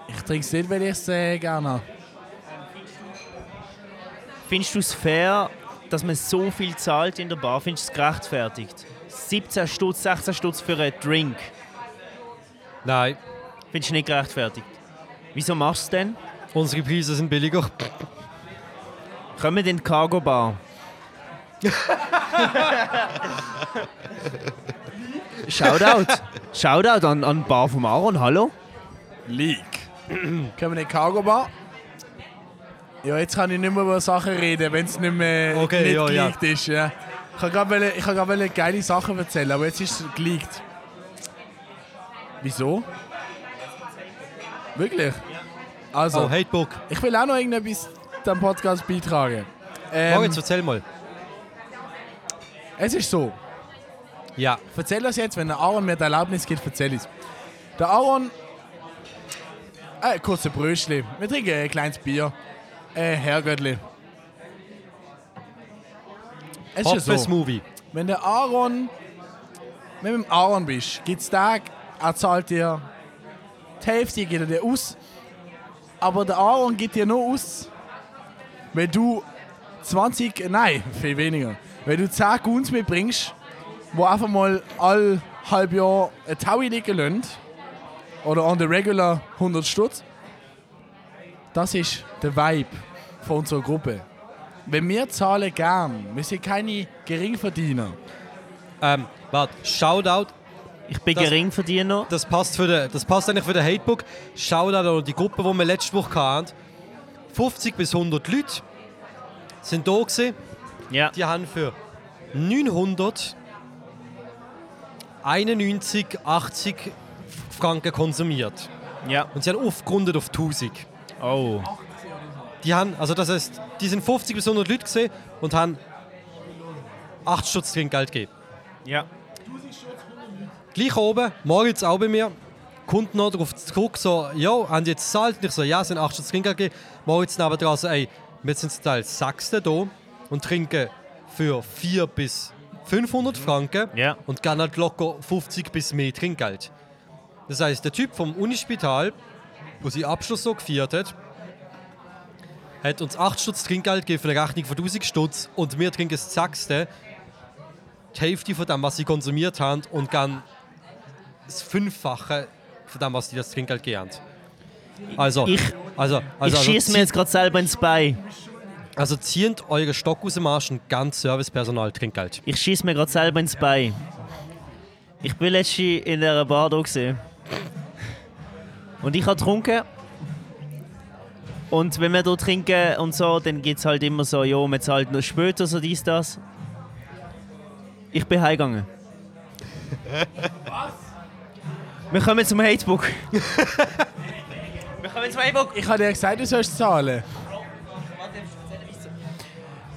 ich trinke es nicht, weil ich es äh, gerne habe. Findest du es fair, dass man so viel zahlt in der Bar? Findest du es gerechtfertigt? 17 Stutz, 16 Stutz für einen Drink. Nein, Findest du nicht gerechtfertigt? Wieso machst du es denn? unsere Preise sind billiger. Kommen wir in die Cargo Bar. Shoutout. Shoutout an, an die Bar vom Aaron, hallo? Leak. Können wir in die Cargo Bar? Ja, jetzt kann ich nicht mehr über Sachen reden, wenn es nicht mehr Okay, nicht ja, ja. geleakt ist. Ja. Ich wollte gerade ich gerade geile Sachen erzählen, aber jetzt ist es geleakt. Wieso? Wirklich? Also, Oh, Hatebook. ich will auch noch irgendetwas dem Podcast beitragen. Ähm, Moritz, erzähl mal. es ist so, Ja. ich erzähle das jetzt, wenn der Aaron mir die Erlaubnis gibt, erzähle ich es. Der Aaron. Äh, kurze Brötchen. Wir trinken ein kleines Bier. Äh, Herrgöttli. Es ist ja Hoppe so, Smoothie. wenn der Aaron. Wenn du mit dem Aaron bist, gibt es Tag, er zahlt dir die Hälfte, geht er dir aus. Aber der Aaron gibt dir nur aus, wenn du 20, nein, viel weniger. Wenn du 10 Guns mitbringst, wo einfach mal all halb Jahr ein Taui liegen lassen, oder on the regular 100 Stutz, das ist der Vibe von unserer Gruppe. Wenn wir zahlen gern, wir sind keine Geringverdiener. Ähm, warte, Shoutout. Ich bin Das- Geringverdiener. Das passt, für den, das passt eigentlich für den Hatebook. Shoutout an die Gruppe, die wir letzte Woche hatten. 50 bis 100 Leute sind da gewesen. Ja. Die haben für 900 91, 80 Franken konsumiert. Ja. Und sie haben aufgerundet auf 1000. Oh. Die haben, also das heißt, die sind 50 bis 100 Leute gesehen und haben 8 Stutz Trinkgeld gegeben. Ja. Gleich oben, Moritz auch bei mir, kommt noch darauf zurück, so, ja, haben die jetzt gezahlt? Und ich so, ja, sind 8 Stutz Trinkgeld gegeben. Moritz nebendran so, ey, wir sind zum Teil Sechste da und trinken für 4 bis 500 Franken Ja. und gehen halt locker 50 bis mehr Trinkgeld. Das heißt, der Typ vom Unispital, wo sie Abschluss so gefeiert hat, hat uns 8 Stutz Trinkgeld gegeben für eine Rechnung von 1000 Stutz und wir trinken das Sechste, die Hälfte von dem, was sie konsumiert haben und gehen das Fünffache von dem, was die das Trinkgeld gegeben haben. Also, Ich, also, also, ich also, schieße mir jetzt gerade selber ins Bein. also zieht euren Stock aus dem Arsch und ganz Servicepersonal Trinkgeld. Ich schieße mir gerade selber ins Bein. Ich bin letztens in einer Bar da gesehen. Und ich habe getrunken. Und wenn wir hier trinken und so, dann gibt es halt immer so, ja, man zahlt noch später, so dies, das. Ich bin heimgegangen. Was? Wir kommen zum Hatebook. kommen zum Hatebook. Ich habe dir gesagt, du sollst zahlen.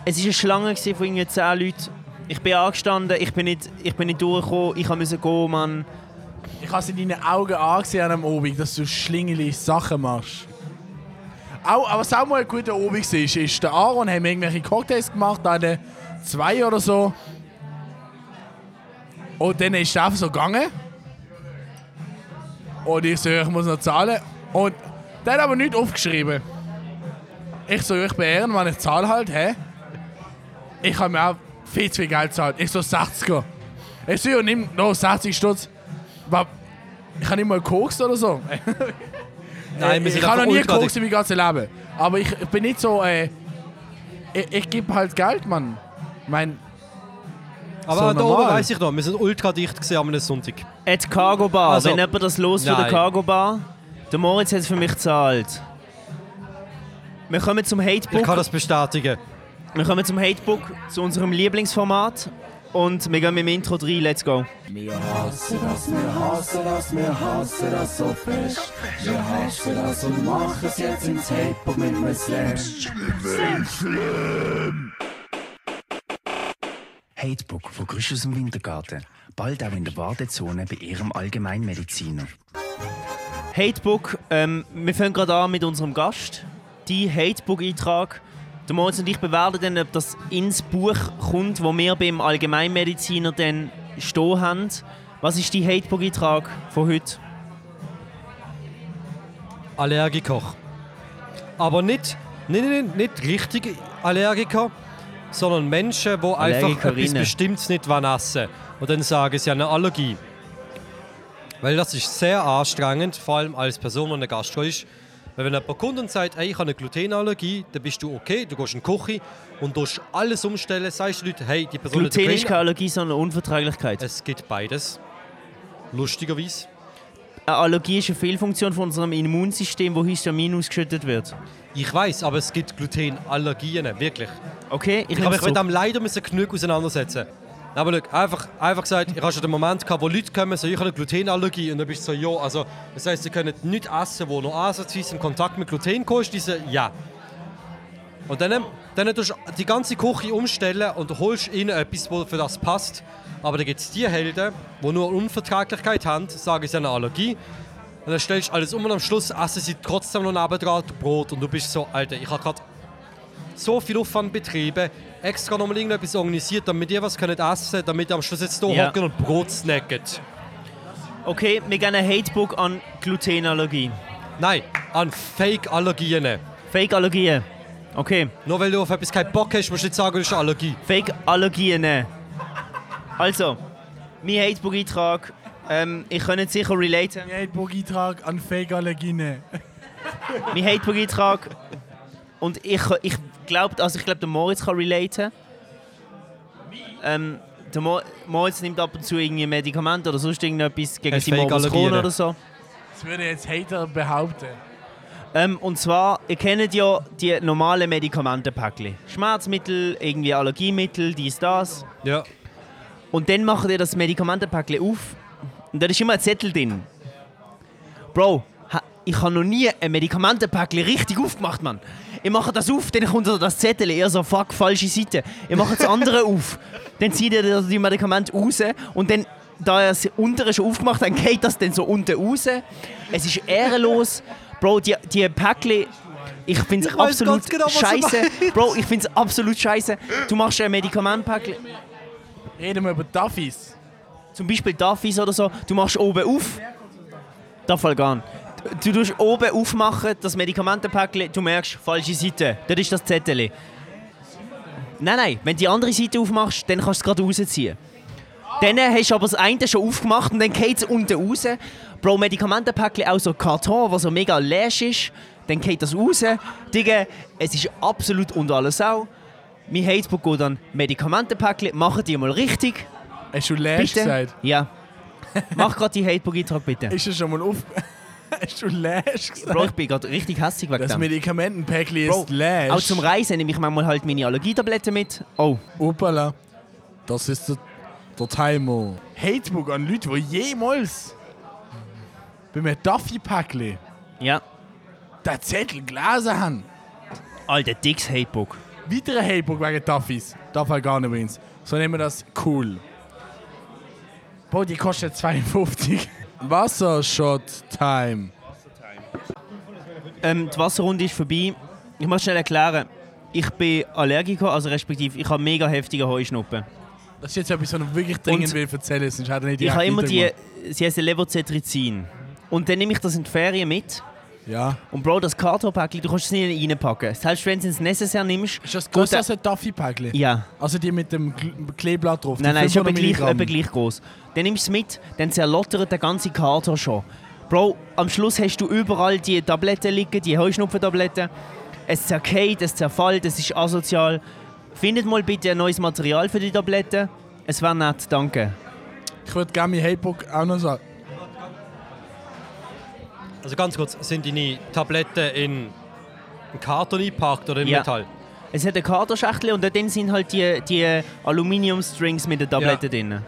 Es war eine Schlange gewesen von irgendwie 10 Leuten. Ich bin angestanden, ich bin nicht, ich bin nicht durchgekommen, ich musste gehen, Mann. Ich habe es in deinen Augen angesehen am Obig, dass du schlingeli Sachen machst. Auch, aber was auch mal ein guter Obig ist, ist, der Aaron haben irgendwelche Cocktails gemacht, hatte zwei oder so. Und dann ist er einfach so gegangen. Und ich so, ich muss noch zahlen. Und der hat aber nichts aufgeschrieben. Ich so, ich bin Ehrenmann, ich zahle halt, hä? Ich habe mir auch viel zu viel Geld gezahlt. Ich so, 60er. Ich so, ja, nimm noch 60 Stutz. Ich habe nicht mal gekokst oder so. Nein, wir ich habe noch nie gekokst in meinem ganzen Leben. Aber ich, ich bin nicht so, äh, ich, ich gebe halt Geld, Mann. Mein, Aber So da oben normal. weiss ich noch, wir sind ultra dicht gewesen am Sonntag. At Cargo Bar, Also- wenn jemand das los von der. Cargo Bar, der Moritz hat es für mich gezahlt. Wir kommen zum Ich kann Hatebook. das bestätigen. Wir kommen zum Hatebook, zu unserem Lieblingsformat. Und wir gehen mit dem Intro rein, let's go. Wir hassen das, wir hassen das, wir hassen das so fest. Wir hassen das und machen es jetzt ins Hip-Hop mit einem Slam. Hatebook von Grüsch aus dem Wintergarten. Bald auch in der Wartezone bei Ihrem Allgemeinmediziner. Hatebook, ähm, wir fangen gerade an mit unserem Gast. Die Hatebook-Eintrag. Der Moritz und ich bewerten dann, ob das ins Buch kommt, wo wir beim Allgemeinmediziner dann stehen haben. Was ist die Hatebook-Eintrag von heute? Allergiker. Aber nicht, nicht, nicht, nicht richtige Allergiker, sondern Menschen, die einfach etwas. Bestimmtes nicht wollen essen Und dann sagen sie eine Allergie. Weil das ist sehr anstrengend, vor allem als Person, die eine Gastro ist. Weil wenn jemand kommt und sagt, hey, ich habe eine Glutenallergie, dann bist du okay, du gehst in die Küche und tust alles umstellen, sagst den Leuten, hey, die Person hat Gluten ist eine keine Allergie, sondern Unverträglichkeit. Es gibt beides. Lustigerweise. Eine Allergie ist eine Fehlfunktion von unserem Immunsystem, wo Histamin ausgeschüttet wird. Ich weiß, aber es gibt Glutenallergien, wirklich. Okay, ich Ich mich mit es dem leider müssen genug auseinandersetzen. Aber schau, einfach, einfach gesagt, ich habe schon den Moment gehabt, wo Leute kommen, so, ich habe eine Glutenallergie. Und dann bist du so, ja, also, das heisst, sie können nichts essen, wo noch ansatzweise in Kontakt mit Gluten kommt. Die so, ja. Und dann, dann tust du die ganze Küche umstellen und holst ihnen etwas, was für das passt. Aber dann gibt es die Helden, die nur Unverträglichkeit haben, sagen sie haben eine Allergie. Und dann stellst du alles um und am Schluss essen sie trotzdem noch nebendran Brot. Und du bist so, Alter, ich habe gerade so viel Aufwand betrieben, extra nochmal irgendetwas organisiert, damit ihr was könnt essen damit ihr am Schluss jetzt hier Ja. hocken und Brot snacken. Okay, wir geben ein Hatebook an Glutenallergie. Nein, an Fake-Allergien. Fake-Allergien. Okay, Nur weil du auf etwas keinen Bock hast, musst du nicht sagen, du hast eine Allergie. Fake-Allergien. Also, mein Hatebook-Eintrag. Ähm, ich kann nicht sicher relaten. Hatebook-Eintrag an Fake-Allergien. mein Hatebook-Eintrag. Und ich, ich glaube, also ich glaube, der Moritz kann relaten. Ähm, der Mo Moritz nimmt ab und zu irgendwie Medikamente oder sonst irgendetwas gegen die Morbus oder so. Das würde jetzt Hater behaupten. Ähm, und zwar, ihr kennt ja die normalen Medikamentenpäckchen. Schmerzmittel, irgendwie Allergiemittel, dies, das. Ja. Und dann macht ihr das Medikamentenpäckchen auf und da ist immer ein Zettel drin. Bro, ha- ich habe noch nie ein Medikamentenpäckchen richtig aufgemacht, Mann. Ich mache das auf, dann kommt da das Zettel, ihr so, fuck, falsche Seite. Ich mache das andere auf, dann zieht ihr die Medikamente raus und dann, da ihr das untere schon aufgemacht habt, geht das dann so unten raus. Es ist ehrenlos. Bro, die, die Päckchen, ich finde es absolut genau, scheiße. Bro, ich finde es absolut scheiße. Du machst ein Medikamentenpäckchen. Reden wir über Duffys. Zum Beispiel Duffys oder so, du machst oben auf. Das Fall gar nicht. Du tust oben aufmachen, das Medikamentenpäckchen, du merkst, falsche Seite. Dort ist das Zettel. Nein, nein, wenn du die andere Seite aufmachst, dann kannst du es gerade rausziehen. Dann hast du aber das eine schon aufgemacht und dann geht es unten raus. Bro, Medikamentenpäckchen auch so Karton, was so mega läsch ist. Dann geht das raus. Digga, es ist absolut unter alles Sau. Mein Hatebook geht dann Medikamentenpäckchen, machen die mal richtig. Hast du Bitte? gesagt? Ja. Mach gerade die Hatebook-Eintrag bitte. Ist das schon mal auf... Hast du Lash gesagt? Bro, ich bin gerade richtig hässlich wegen das dem. Medikamentenpäckchen Bro, ist Lash. Auch zum Reisen nehme ich manchmal halt meine Allergietabletten mit. Oh, Opala. Das ist der, der Timer. Hatebook an Leute, die jemals bei einem Duffy-Päckchen ja. den Zettel gelesen haben. Alter, dickes Hatebook. Weitere Hatebook wegen Duffys. Darf halt gar nicht übrigens. So nehmen wir das cool. Bro, die kostet 52. Wassershot-Time. Ähm, die Wasserrunde ist vorbei. Ich muss schnell erklären. Ich bin Allergiker, also respektive ich habe mega heftige Heuschnuppen. Das ist jetzt etwas, was ich wirklich dringend Und will erzählen, sonst hat er nicht Ich habe immer die, sie heißen Levocetrizin. Und dann nehme ich das in die Ferien mit. Ja. Und Bro, das Kartonpäckchen, du kannst es nicht reinpacken. Selbst wenn du es necessaire nimmst. Ist das größer als ein Duffy-Päckchen? Ja. Also die mit dem Kle- Kleeblatt drauf? Nein, nein, ist 500 gleich, etwa gleich groß. Dann nimmst du es mit, dann zerlottert der ganze Karton schon. Bro, am Schluss hast du überall die Tabletten liegen, die Heuschnupfentabletten. Es zerkeilt, es zerfällt, es ist asozial. Findet mal bitte ein neues Material für die Tabletten. Es wäre nett, danke. Ich würde gerne mein Hatebook auch noch sagen. Also ganz kurz, sind deine Tabletten in einen Karton eingepackt oder in Ja. Metall? Es hat eine Kartonschachtel und dort sind halt die, die Aluminiumstrings mit den Tabletten Ja. drin.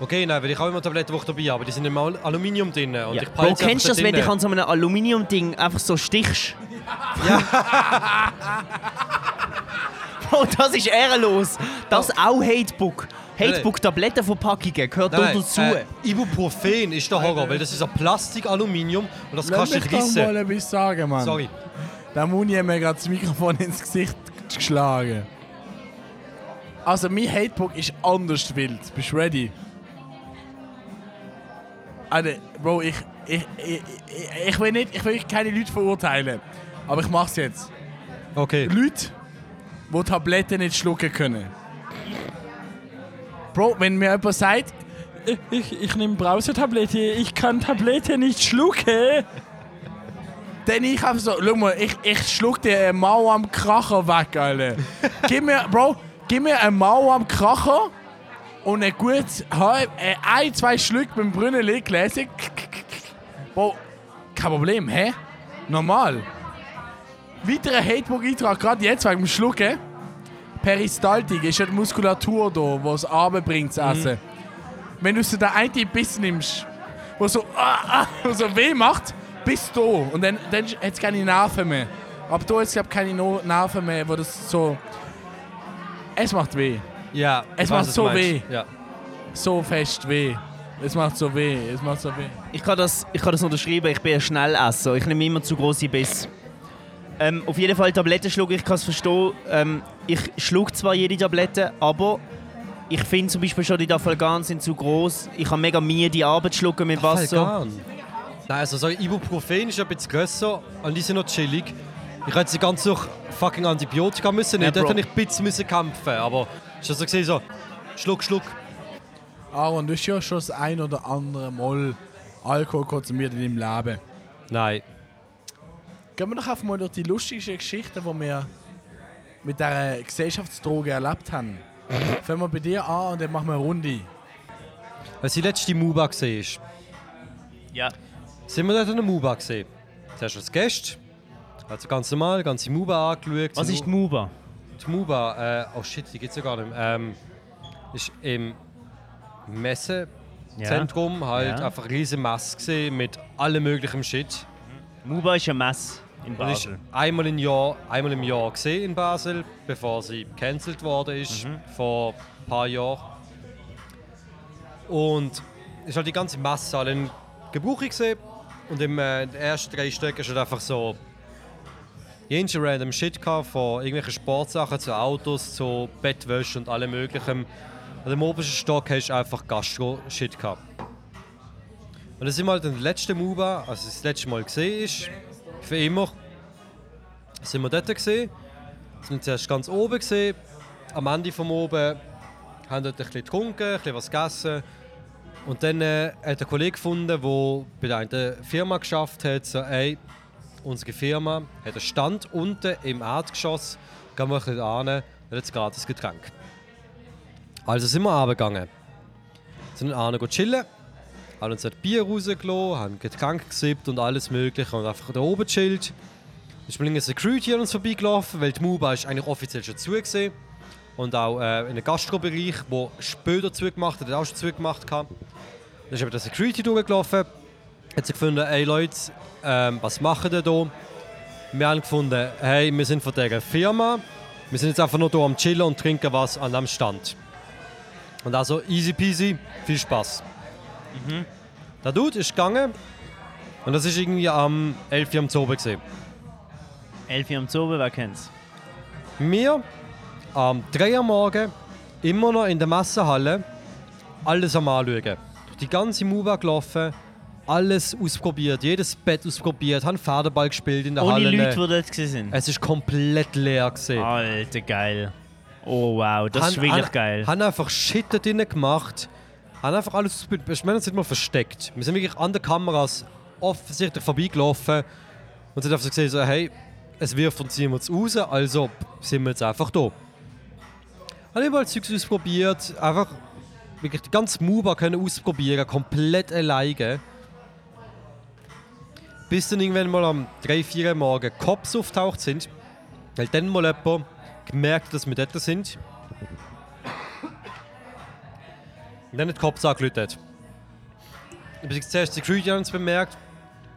Okay, nein, weil ich habe immer Tabletten, dabei habe, aber die sind im Al Aluminium drin. Und Ja. ich Bro, kennst du das, wenn dich an so einem Aluminiumding einfach so stichst? Bro, das ist ehrenlos. Das auch Hatebook. Hatebook-Tablettenverpackungen gehört dort dazu. äh, Ibuprofen ist der Horror, weil das ist ein Plastik, Aluminium und das Lass kannst du nicht doch mal rissen. etwas sagen, Mann. Sorry. Der Muni hat mir gerade das Mikrofon ins Gesicht geschlagen. Also, mein Hatebook ist anders wild. Bist du ready? Alter, Bro, ich, ich, ich, ich, ich will nicht, ich will keine Leute verurteilen. Aber ich mach's jetzt. Okay. Leute, die Tabletten nicht schlucken können. Bro, wenn mir jemand sagt, ich, ich, nehme Brausetablette, ich kann Tabletten nicht schlucken. Dann ich einfach so, schau mal, ich, ich schluck dir eine Mauer am Kracher weg, Alter. gib mir, Bro, gib mir eine Mauer am Kracher und ein gutes, halb, äh, ein, zwei Schlücke beim Brünneli, Gläser. Bro, kein Problem, hä? Normal. Weiterer Hatebook-Eintrag, gerade jetzt wegen dem Schlucken. Peristaltik ist ja die Muskulatur da, die es runterbringt zu essen. Wenn du so den einen Biss nimmst, wo so, ah, ah, so weh macht, bis da. Und dann, dann hat es keine Nerven mehr. Aber da hat es, keine No- Nerven mehr, wo das so... Es macht weh. Ja, Es macht so du meinst. weh. Ja. So fest weh. Es macht so weh. Es macht so weh. Ich kann, das, ich kann das unterschreiben, ich bin ein Schnellesser. Ich nehme immer zu große Biss. Ähm, auf jeden Fall Tabletten schlucken, ich kann es verstehen. Ähm, ich schluck zwar jede Tablette, aber ich finde zum Beispiel schon die Dafalgan sind zu groß. Ich habe mega Mühe, die Arbeit zu schlucken mit Wasser. Nein, also so Ibuprofen ist ein bisschen grösser und die sind noch chillig. Ich hätte sie ganz durch fucking Antibiotika müssen nehmen. Ja, Dort hätte ich ein bisschen müssen kämpfen aber ich habe so gesehen, so Schluck, Schluck. Aaron, du hast ja schon das ein oder andere Mal Alkohol konsumiert in deinem Leben. Nein. Gehen wir doch einfach mal durch die lustigsten Geschichten, die wir mit dieser Gesellschaftsdroge erlebt haben. Fangen wir bei dir an und dann machen wir eine Runde. Als die letzte Muba gesehen ist, Ja. sind wir dort an der Muba gesehen. Zuerst als Gast, also ganz normal, ganze Muba angeschaut. Was ist die Muba? Die Muba, äh, oh shit, die gibt es ja gar nicht mehr. Ähm, ist im Messezentrum halt Ja. einfach eine riesige Messe gesehen mit allem möglichen Shit. Muba ist ein Mess in Und ist Basel. einmal im Jahr, einmal im Jahr gesehen in Basel, bevor sie gecancelt worden ist vor ein paar Jahren. Und ist halt die ganze alle in Gebrauch gesehen. Und im äh, in den ersten drei Stücken ist halt einfach so jenste random Shit gehabt, von irgendwelchen Sportsachen zu Autos, zu Bettwäsche und allem möglichen. Und im obersten Stock hast du einfach Gastro-Shit gehabt. Und das sind wir halt in der letzten MUBA, als es das letzte Mal gesehen ist, für immer, sind wir dort gesehen. Sind zuerst ganz oben gesehen. Am Ende vom oben haben dort ein bisschen getrunken, ein bisschen was gegessen. Und dann äh, hat ein Kollege gefunden, der bei der einen Firma geschafft hat, so, ey, unsere Firma hat einen Stand unten im Erdgeschoss, gehen wir ein bisschen an, dann gratis Getränk. Also sind wir runtergegangen. Sind dann chillen, haben uns ein Bier rausgelassen, haben Getränk gesippt und alles mögliche und einfach da oben chillt. Ist mal eine Security an uns vorbeigelaufen, weil die MUBA ist eigentlich offiziell schon zugesehen. Und auch äh, in den Gastrobereich, wo später zugemacht hat, hat auch schon zugemacht. Dann ist eben der Security durchgelaufen, hat sie gefunden, ey Leute, ähm, was machen ihr da? Wir haben gefunden, hey, wir sind von dieser Firma, wir sind jetzt einfach nur hier am Chillen und trinken was an dem Stand. Und also easy peasy, viel Spaß. Der Dude ist gegangen und das ist irgendwie am 11 Uhr am Zobe gesehen. 11 Uhr am Zobe, wer kennt's? Wir am 3 Uhr morgen immer noch in der Messehalle alles am Anschauen. Durch die ganze MUBA gelaufen, alles ausprobiert, jedes Bett ausprobiert, haben Pferdeball gespielt in der Ohne Halle. Leute, die dort waren. es ist komplett leer gesehen. Alter, geil. Oh wow, das ist wirklich geil. Haben einfach Shit da drinnen gemacht. Haben einfach alles ausprobiert. Wir mal versteckt. Wir sind wirklich an den Kameras offensichtlich vorbeigelaufen und sind einfach so gesehen, so, hey, es wirft uns jemand raus, also sind wir jetzt einfach da. Haben überall Zeugs ausprobiert, einfach wirklich die ganze MUBA können ausprobieren, komplett alleine. Bis dann irgendwann mal am 3, 4 Uhr morgen Cops auftaucht sind, weil dann mal jemand gemerkt, dass wir dort sind. Und dann hat die Cops angerufen. Ich zuerst die Security uns bemerkt.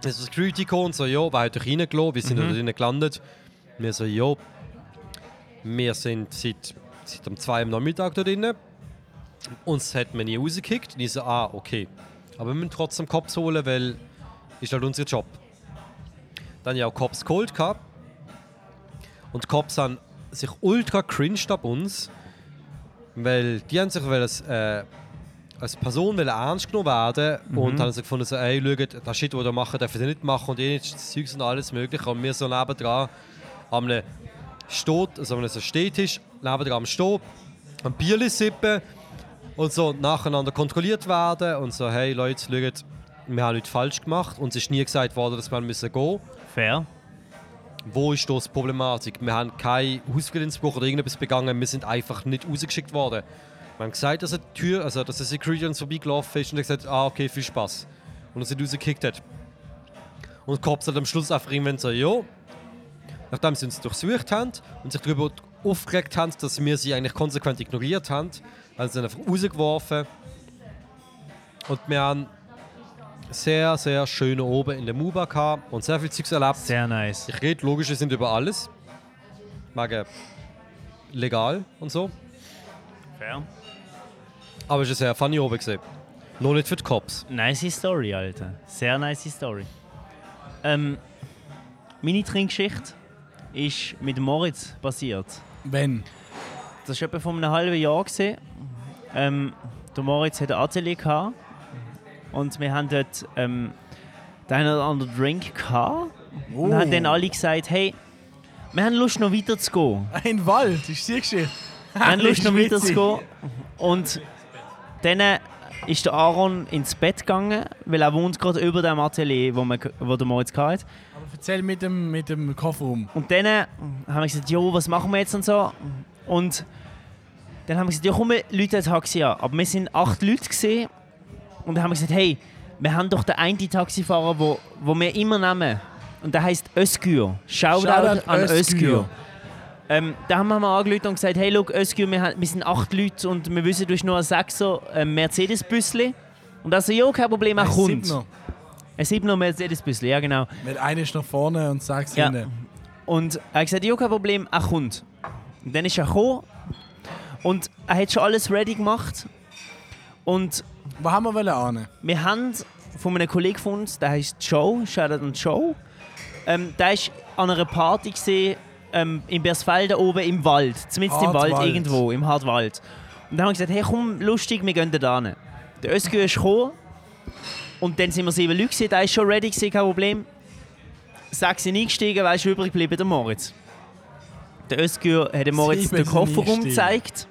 Dann ist die Security gekommen und so, ja, wer hat euch reingelassen? Wir sind da drinnen gelandet. Wir so, ja. Wir sind seit, seit um 2 Uhr am Nachmittag da drinnen. Uns hat man nie rausgekickt. Und ich so, ah, okay. Aber wir müssen trotzdem Cops holen, weil ist halt unser Job. Dann habe ich auch Cops geholt. Gehabt. Und die Cops haben sich ultra cringed ab uns, weil die haben sich als, äh, als Person ernst genommen werden und haben sich gefunden, so, ey, schaut, das Shit, was ihr macht, dürfen ihr nicht machen und eh nicht, das Zeug und alles mögliche. Und wir so nebendran Stot, also so Stehtisch, nebendran am Stehen, ein Bierli sippen und so nacheinander kontrolliert werden und so, hey Leute, schaut, wir haben nichts falsch gemacht. Uns ist nie gesagt worden, dass wir müssen gehen müssen. Fair. Wo ist das Problematik? Wir haben keinen Hausfriedensbruch oder irgendetwas begangen, wir sind einfach nicht rausgeschickt worden. Wir haben gesagt, dass eine Tür, also dass ein Security uns vorbeigelaufen ist und er gesagt, ah okay, viel Spaß. Und uns nicht rausgekickt hat. Und die Cops hat am Schluss einfach irgendwann so, ja, nachdem sie uns durchsucht haben und sich darüber aufgeregt haben, dass wir sie eigentlich konsequent ignoriert haben, haben sie dann einfach rausgeworfen. Und wir haben sehr, sehr schön oben in der Muba gehabt und sehr viel Zeugs erlebt. Sehr nice. Ich rede logisch, wir sind über alles. Wegen legal und so. Fair. Aber es war sehr funny oben. Gewesen. Noch nicht für die Cops. Nice Story, Alter. Sehr nice Story. Ähm, meine Trinkgeschichte ist mit Moritz passiert. Wenn. Das war etwa vor einem halben Jahr. Gewesen. Ähm, der Moritz hatte ein Atelier gehabt, und wir haben dort ähm, den einen oder anderen Drink gehabt. Und haben dann alle gesagt, hey, wir haben Lust noch weiter zu gehen. Ein Wald, ist die Geschichte. Wir haben Lust noch weiter zu gehen. Und dann ist der Aaron ins Bett gegangen, weil er wohnt gerade über dem Atelier, wo, man, wo der Moritz hatte. Aber erzähl mit dem, mit dem Kofferraum. Und dann haben wir gesagt, jo, was machen wir jetzt und so. Und dann haben wir gesagt, ja komm, wir Leute ein Taxi an. Aber wir sind acht Leute gesehen und dann haben wir gesagt, hey, wir haben doch den einen Taxifahrer, wo, wo wir immer nehmen. Und der heißt Özgür. Shoutout, Shoutout an Özgür. Özgür. Ähm, da haben wir mal angerufen und gesagt, hey, look, Özgür, wir, haben- wir sind acht Leute und wir wissen, du hast nur ein Sechser ähm, Mercedes-Büssli. Und er so, ja, kein Problem, er Ein kommt. Siebner. Ein Siebner Mercedes-Büssli, ja genau. Mit einer ist nach vorne und sechs Ja. hinten. Und er hat gesagt, ja, kein Problem, er kommt. Und dann ist er gekommen und er hat schon alles ready gemacht. Und Wo haben wir wollen ahnen? wir haben von einem Kollegen von uns, der heißt Joe, Shoutout an Joe, ähm, der ist an einer Party gesehen ähm, in Bersfelden oben im Wald, zumindest im Wald Hartwald. irgendwo, im Hartwald. Und dann haben wir gesagt, hey komm, lustig, wir gehen da hin. Der Özgür ist gekommen und dann sind wir sieben Leute gewesen, der ist schon ready gewesen, kein Problem. Sechs sind eingestiegen, wer ist übrig geblieben? Der Moritz. Der Özgür hat dem Moritz den sind Kofferraum eingestiegen. gezeigt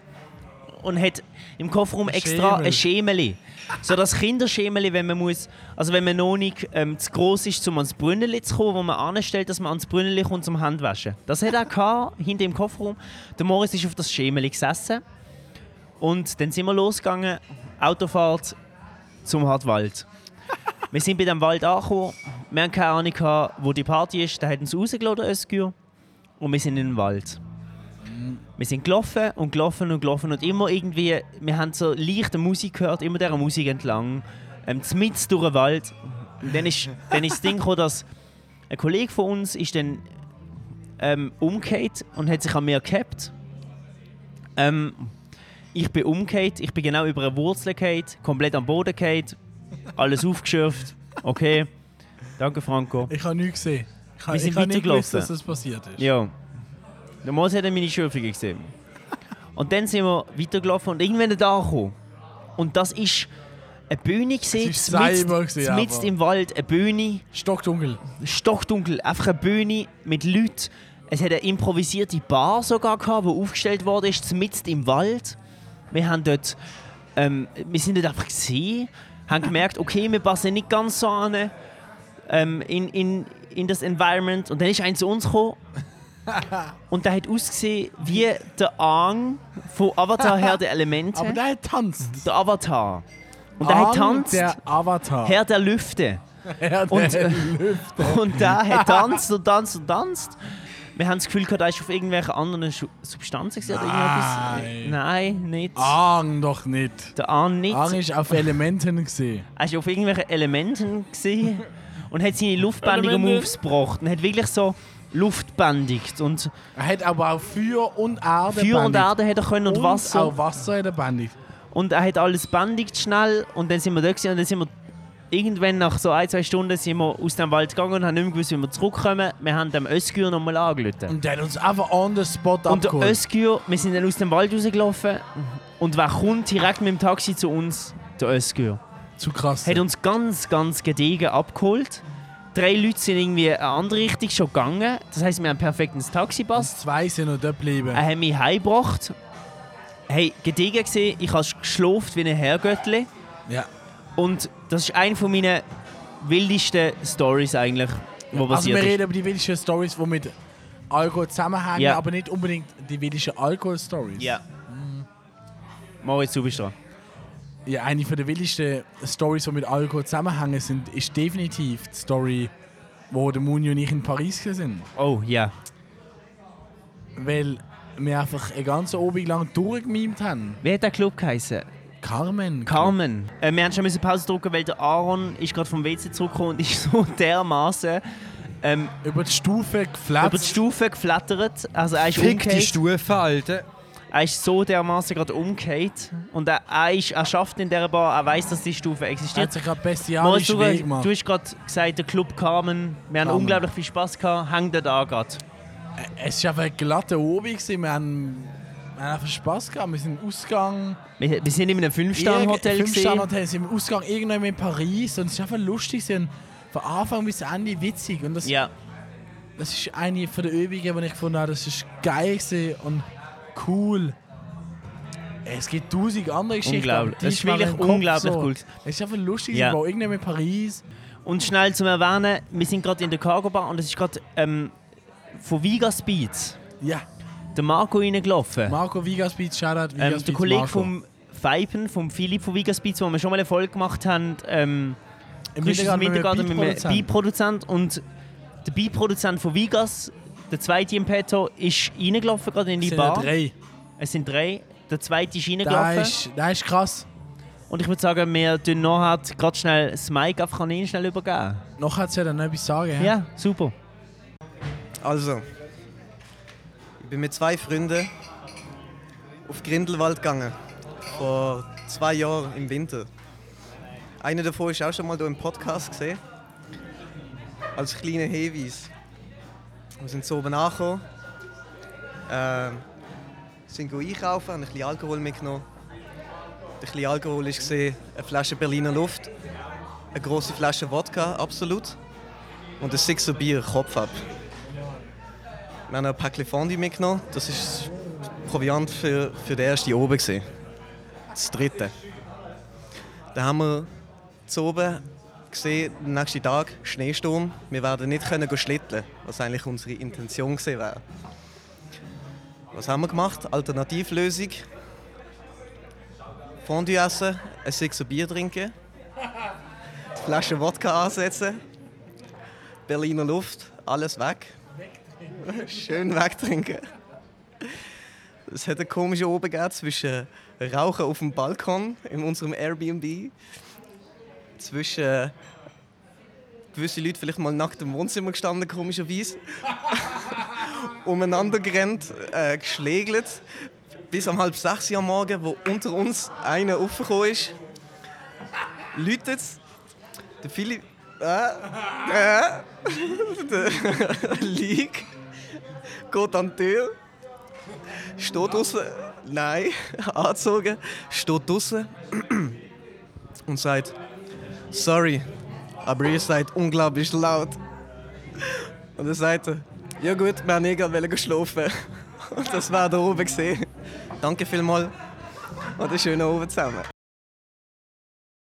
und hat im Kofferraum Ein extra Schemel. ein Schemeli. So das Kinderschemeli, wenn man muss, also wenn man noch nicht ähm, zu groß ist, um ans Brünneli zu kommen, wo man anstellt, dass man ans Brünneli kommt zum Handwaschen. Das hat er gehabt, hinter im Kofferraum. Der Moritz ist auf das Schemeli gesessen und dann sind wir losgegangen, Autofahrt zum Hartwald. wir sind bei dem Wald angekommen, wir haben keine Ahnung, wo die Party ist, da hat uns rausgelassen, der Özgür, und wir sind in den Wald. Wir sind gelaufen und gelaufen und gelaufen und immer irgendwie, wir haben so leichte Musik gehört, immer dieser Musik entlang, ähm, mitten durch den Wald. Und dann ist, dann ist das Ding gekommen, dass ein Kollege von uns ist dann ähm, umgekehrt und hat sich an mir gehabt. Ähm, ich bin umgekehrt, ich bin genau über eine Wurzel gekehrt, komplett am Boden gekehrt, alles aufgeschürft. Okay, danke Franco. Ich habe nichts gesehen. Ich habe Wir sind ich habe nicht gewusst, dass das passiert ist. Ja. Der Moritz hat dann meine Schürfungen gesehen. Und dann sind wir weitergelaufen und irgendwann da gekommen. Und das ist eine Bühne gesehen, mitten im Wald, eine Bühne, Stockdunkel. stockdunkel, einfach eine Bühne mit Leuten. Es hat eine improvisierte Bar sogar gehabt, die aufgestellt worden ist, mitten im Wald. Wir haben dort, ähm, wir sind dort einfach gesehen, haben gemerkt, okay, wir passen nicht ganz so an ähm, in, in, in das Environment. Und dann ist einer zu uns gekommen und der hat ausgesehen wie der Aang von Avatar Herr der Elemente. Aber der hat tanzt. der Avatar. Und der hat Aang, tanzt, Der Avatar. Herr der Lüfte. Herr der Und, äh, Lüfte. Und der hat tanzt und tanzt und tanzt. Wir haben das Gefühl gehabt, er ist auf irgendwelche anderen Schu- Substanzen gewesen oder Nein. irgendetwas. Nein, nicht. Aang doch nicht. Der Ahn nicht. Aang ist auf Elementen gesehen. Er war auf irgendwelchen Elementen gewesen und hat seine luftbändigen. Moves gebracht. Und hat wirklich so luftbändigt und Er hat aber auch Feuer und Erde Feuer und bändigt. Erde hat er können und, und Wasser. auch Wasser hat er bändigt. Und er hat alles bändigt schnell und dann sind wir da und dann sind wir irgendwann nach so ein, zwei Stunden sind wir aus dem Wald gegangen und haben nicht mehr gewusst, wie wir zurückkommen. Wir haben dem Özgür nochmal angerufen. Und der hat uns einfach on the spot Und der abgeholt. Özgür, wir sind dann aus dem Wald rausgelaufen und wer kommt direkt mit dem Taxi zu uns? Der Özgür. Zu krass. Hat uns ganz, ganz gediegen abgeholt. Drei Leute sind irgendwie in eine andere Richtung schon gegangen. Das heisst, wir haben perfekt ins Taxi Und gepasst. zwei sind noch dort geblieben. Er hat mich heimgebracht. Hey, gediegen gesehen, ich habe geschlafen wie ein Herrgöttli. Ja. Und das ist eine von meinen wildesten Stories eigentlich, wo Also passiert wir ist. reden über die wildesten Stories, die mit Alkohol zusammenhängen, Ja. aber nicht unbedingt die wildesten Alkohol-Stories. Ja. Moritz, du bist dran. Ja. Eine von der wildesten Stories, die mit Alkohol zusammenhängen, sind, ist definitiv die Story, wo der Muni und ich in Paris sind. Oh, ja. Weil wir einfach einen ganzen Abend lang durchgemimt haben. Wie hat der Club geheißen? Carmen. Carmen. Äh, wir haben schon Pause drücken, weil der Aaron ist gerade vom WC zurückgekommen und ist so dermaßen ähm, Über die Stufe geflatzt. über die Stufe geflattert. Also er ist Fick die umgekehrt. Stufe, Alter. Er ist so dermaßen gerade umgekehrt. Und er, er, ist, er schafft in dieser Bar, er weiß, dass die Stufe Er hat existiert. sich gerade bestialisch du, du hast gerade gesagt, der Club Carmen. Wir haben Carmen. unglaublich viel Spaß gehabt. Hängt er da gerade? Es war einfach ein glatter gewesen. Wir haben, wir haben einfach Spass gehabt. Wir sind ausgegangen. Wir, wir sind in einem Fünf-Sterne-Hotel Fünf gesehen. Hotel sind wir ausgegangen, irgendwann in Paris. Und es ist einfach lustig. Haben von Anfang bis Ende witzig. Und das, Ja. das ist eine von den Übungen, die ich gefunden habe. Das ist geil gewesen und cool. Es gibt tausend andere Geschichten. Unglaublich. Das ist wirklich unglaublich so. cool. Es ist einfach lustig. Ja. Ja. Wo irgendwann in Paris. Und schnell zum Erwähnen, wir sind gerade in der Cargo Bar und es ist gerade ähm, von Vigas Beats Ja. der Marco reingelaufen. Marco Vigas Beats, Shoutout. Vigas ähm, der Beats, Kollege Marco. vom Feipen, vom Philipp von Vigas Beats, wo wir schon mal eine Folge gemacht haben, ähm, Im Wintergarten mit einem Beatproduzent. Beat-Produzent und der Beat-Produzent von Vigas, der zweite im Petto, ist reingelaufen gerade in die Es sind Bar. ja drei. Es sind drei. Der zweite ist reingelaufen. ist, der ist krass. Und ich würde sagen, wir tun nachher gerade schnell das Mic einfach an ihn schnell übergeben. Noch hat sie ja dann noch etwas sagen. hä? Ja, super. Also, ich bin mit zwei Freunden auf Grindelwald gegangen. Vor zwei Jahren im Winter. Einer davon ist auch schon mal hier im Podcast gesehen. Als kleiner Hinweis. Wir sind so oben angekommen. Ähm, sind einkaufen, haben ein bisschen Alkohol mitgenommen. Der bisschen Alkohol war eine Flasche Berliner Luft, eine große Flasche Wodka, absolut. Und ein Sixer Bier, Kopf ab. Wir haben ein Päckchen Fondue mitgenommen. Das ist Proviant für, für den ersten oben. Das dritte. Dann haben wir zu oben gesehen, nächsten Tag Schneesturm. Wir werden nicht können schlitteln, was eigentlich unsere Intention wäre. Was haben wir gemacht? Alternativlösung. Fondue essen, ein Sixer Bier trinken, die Flasche Wodka ansetzen, Berliner Luft, alles weg. Schön wegtrinken. Es hat eine komische oben zwischen Rauchen auf dem Balkon in unserem Airbnb, zwischen gewisse Leute vielleicht mal nackt im Wohnzimmer gestanden, komischerweise, umeinander gerannt, äh, geschlägelt, bis um halb sechs am Morgen, wo unter uns einer aufgekommen ist, läutet der Philipp, äh, äh, der League geht an die Tür, steht draußen, nein, angezogen, steht draußen und sagt: Sorry, aber ihr seid unglaublich laut. Und er sagte: Ja, gut, wir haben eh gerade schlafen. Und das war da oben gesehen. Danke vielmals und einen schönen Abend zusammen.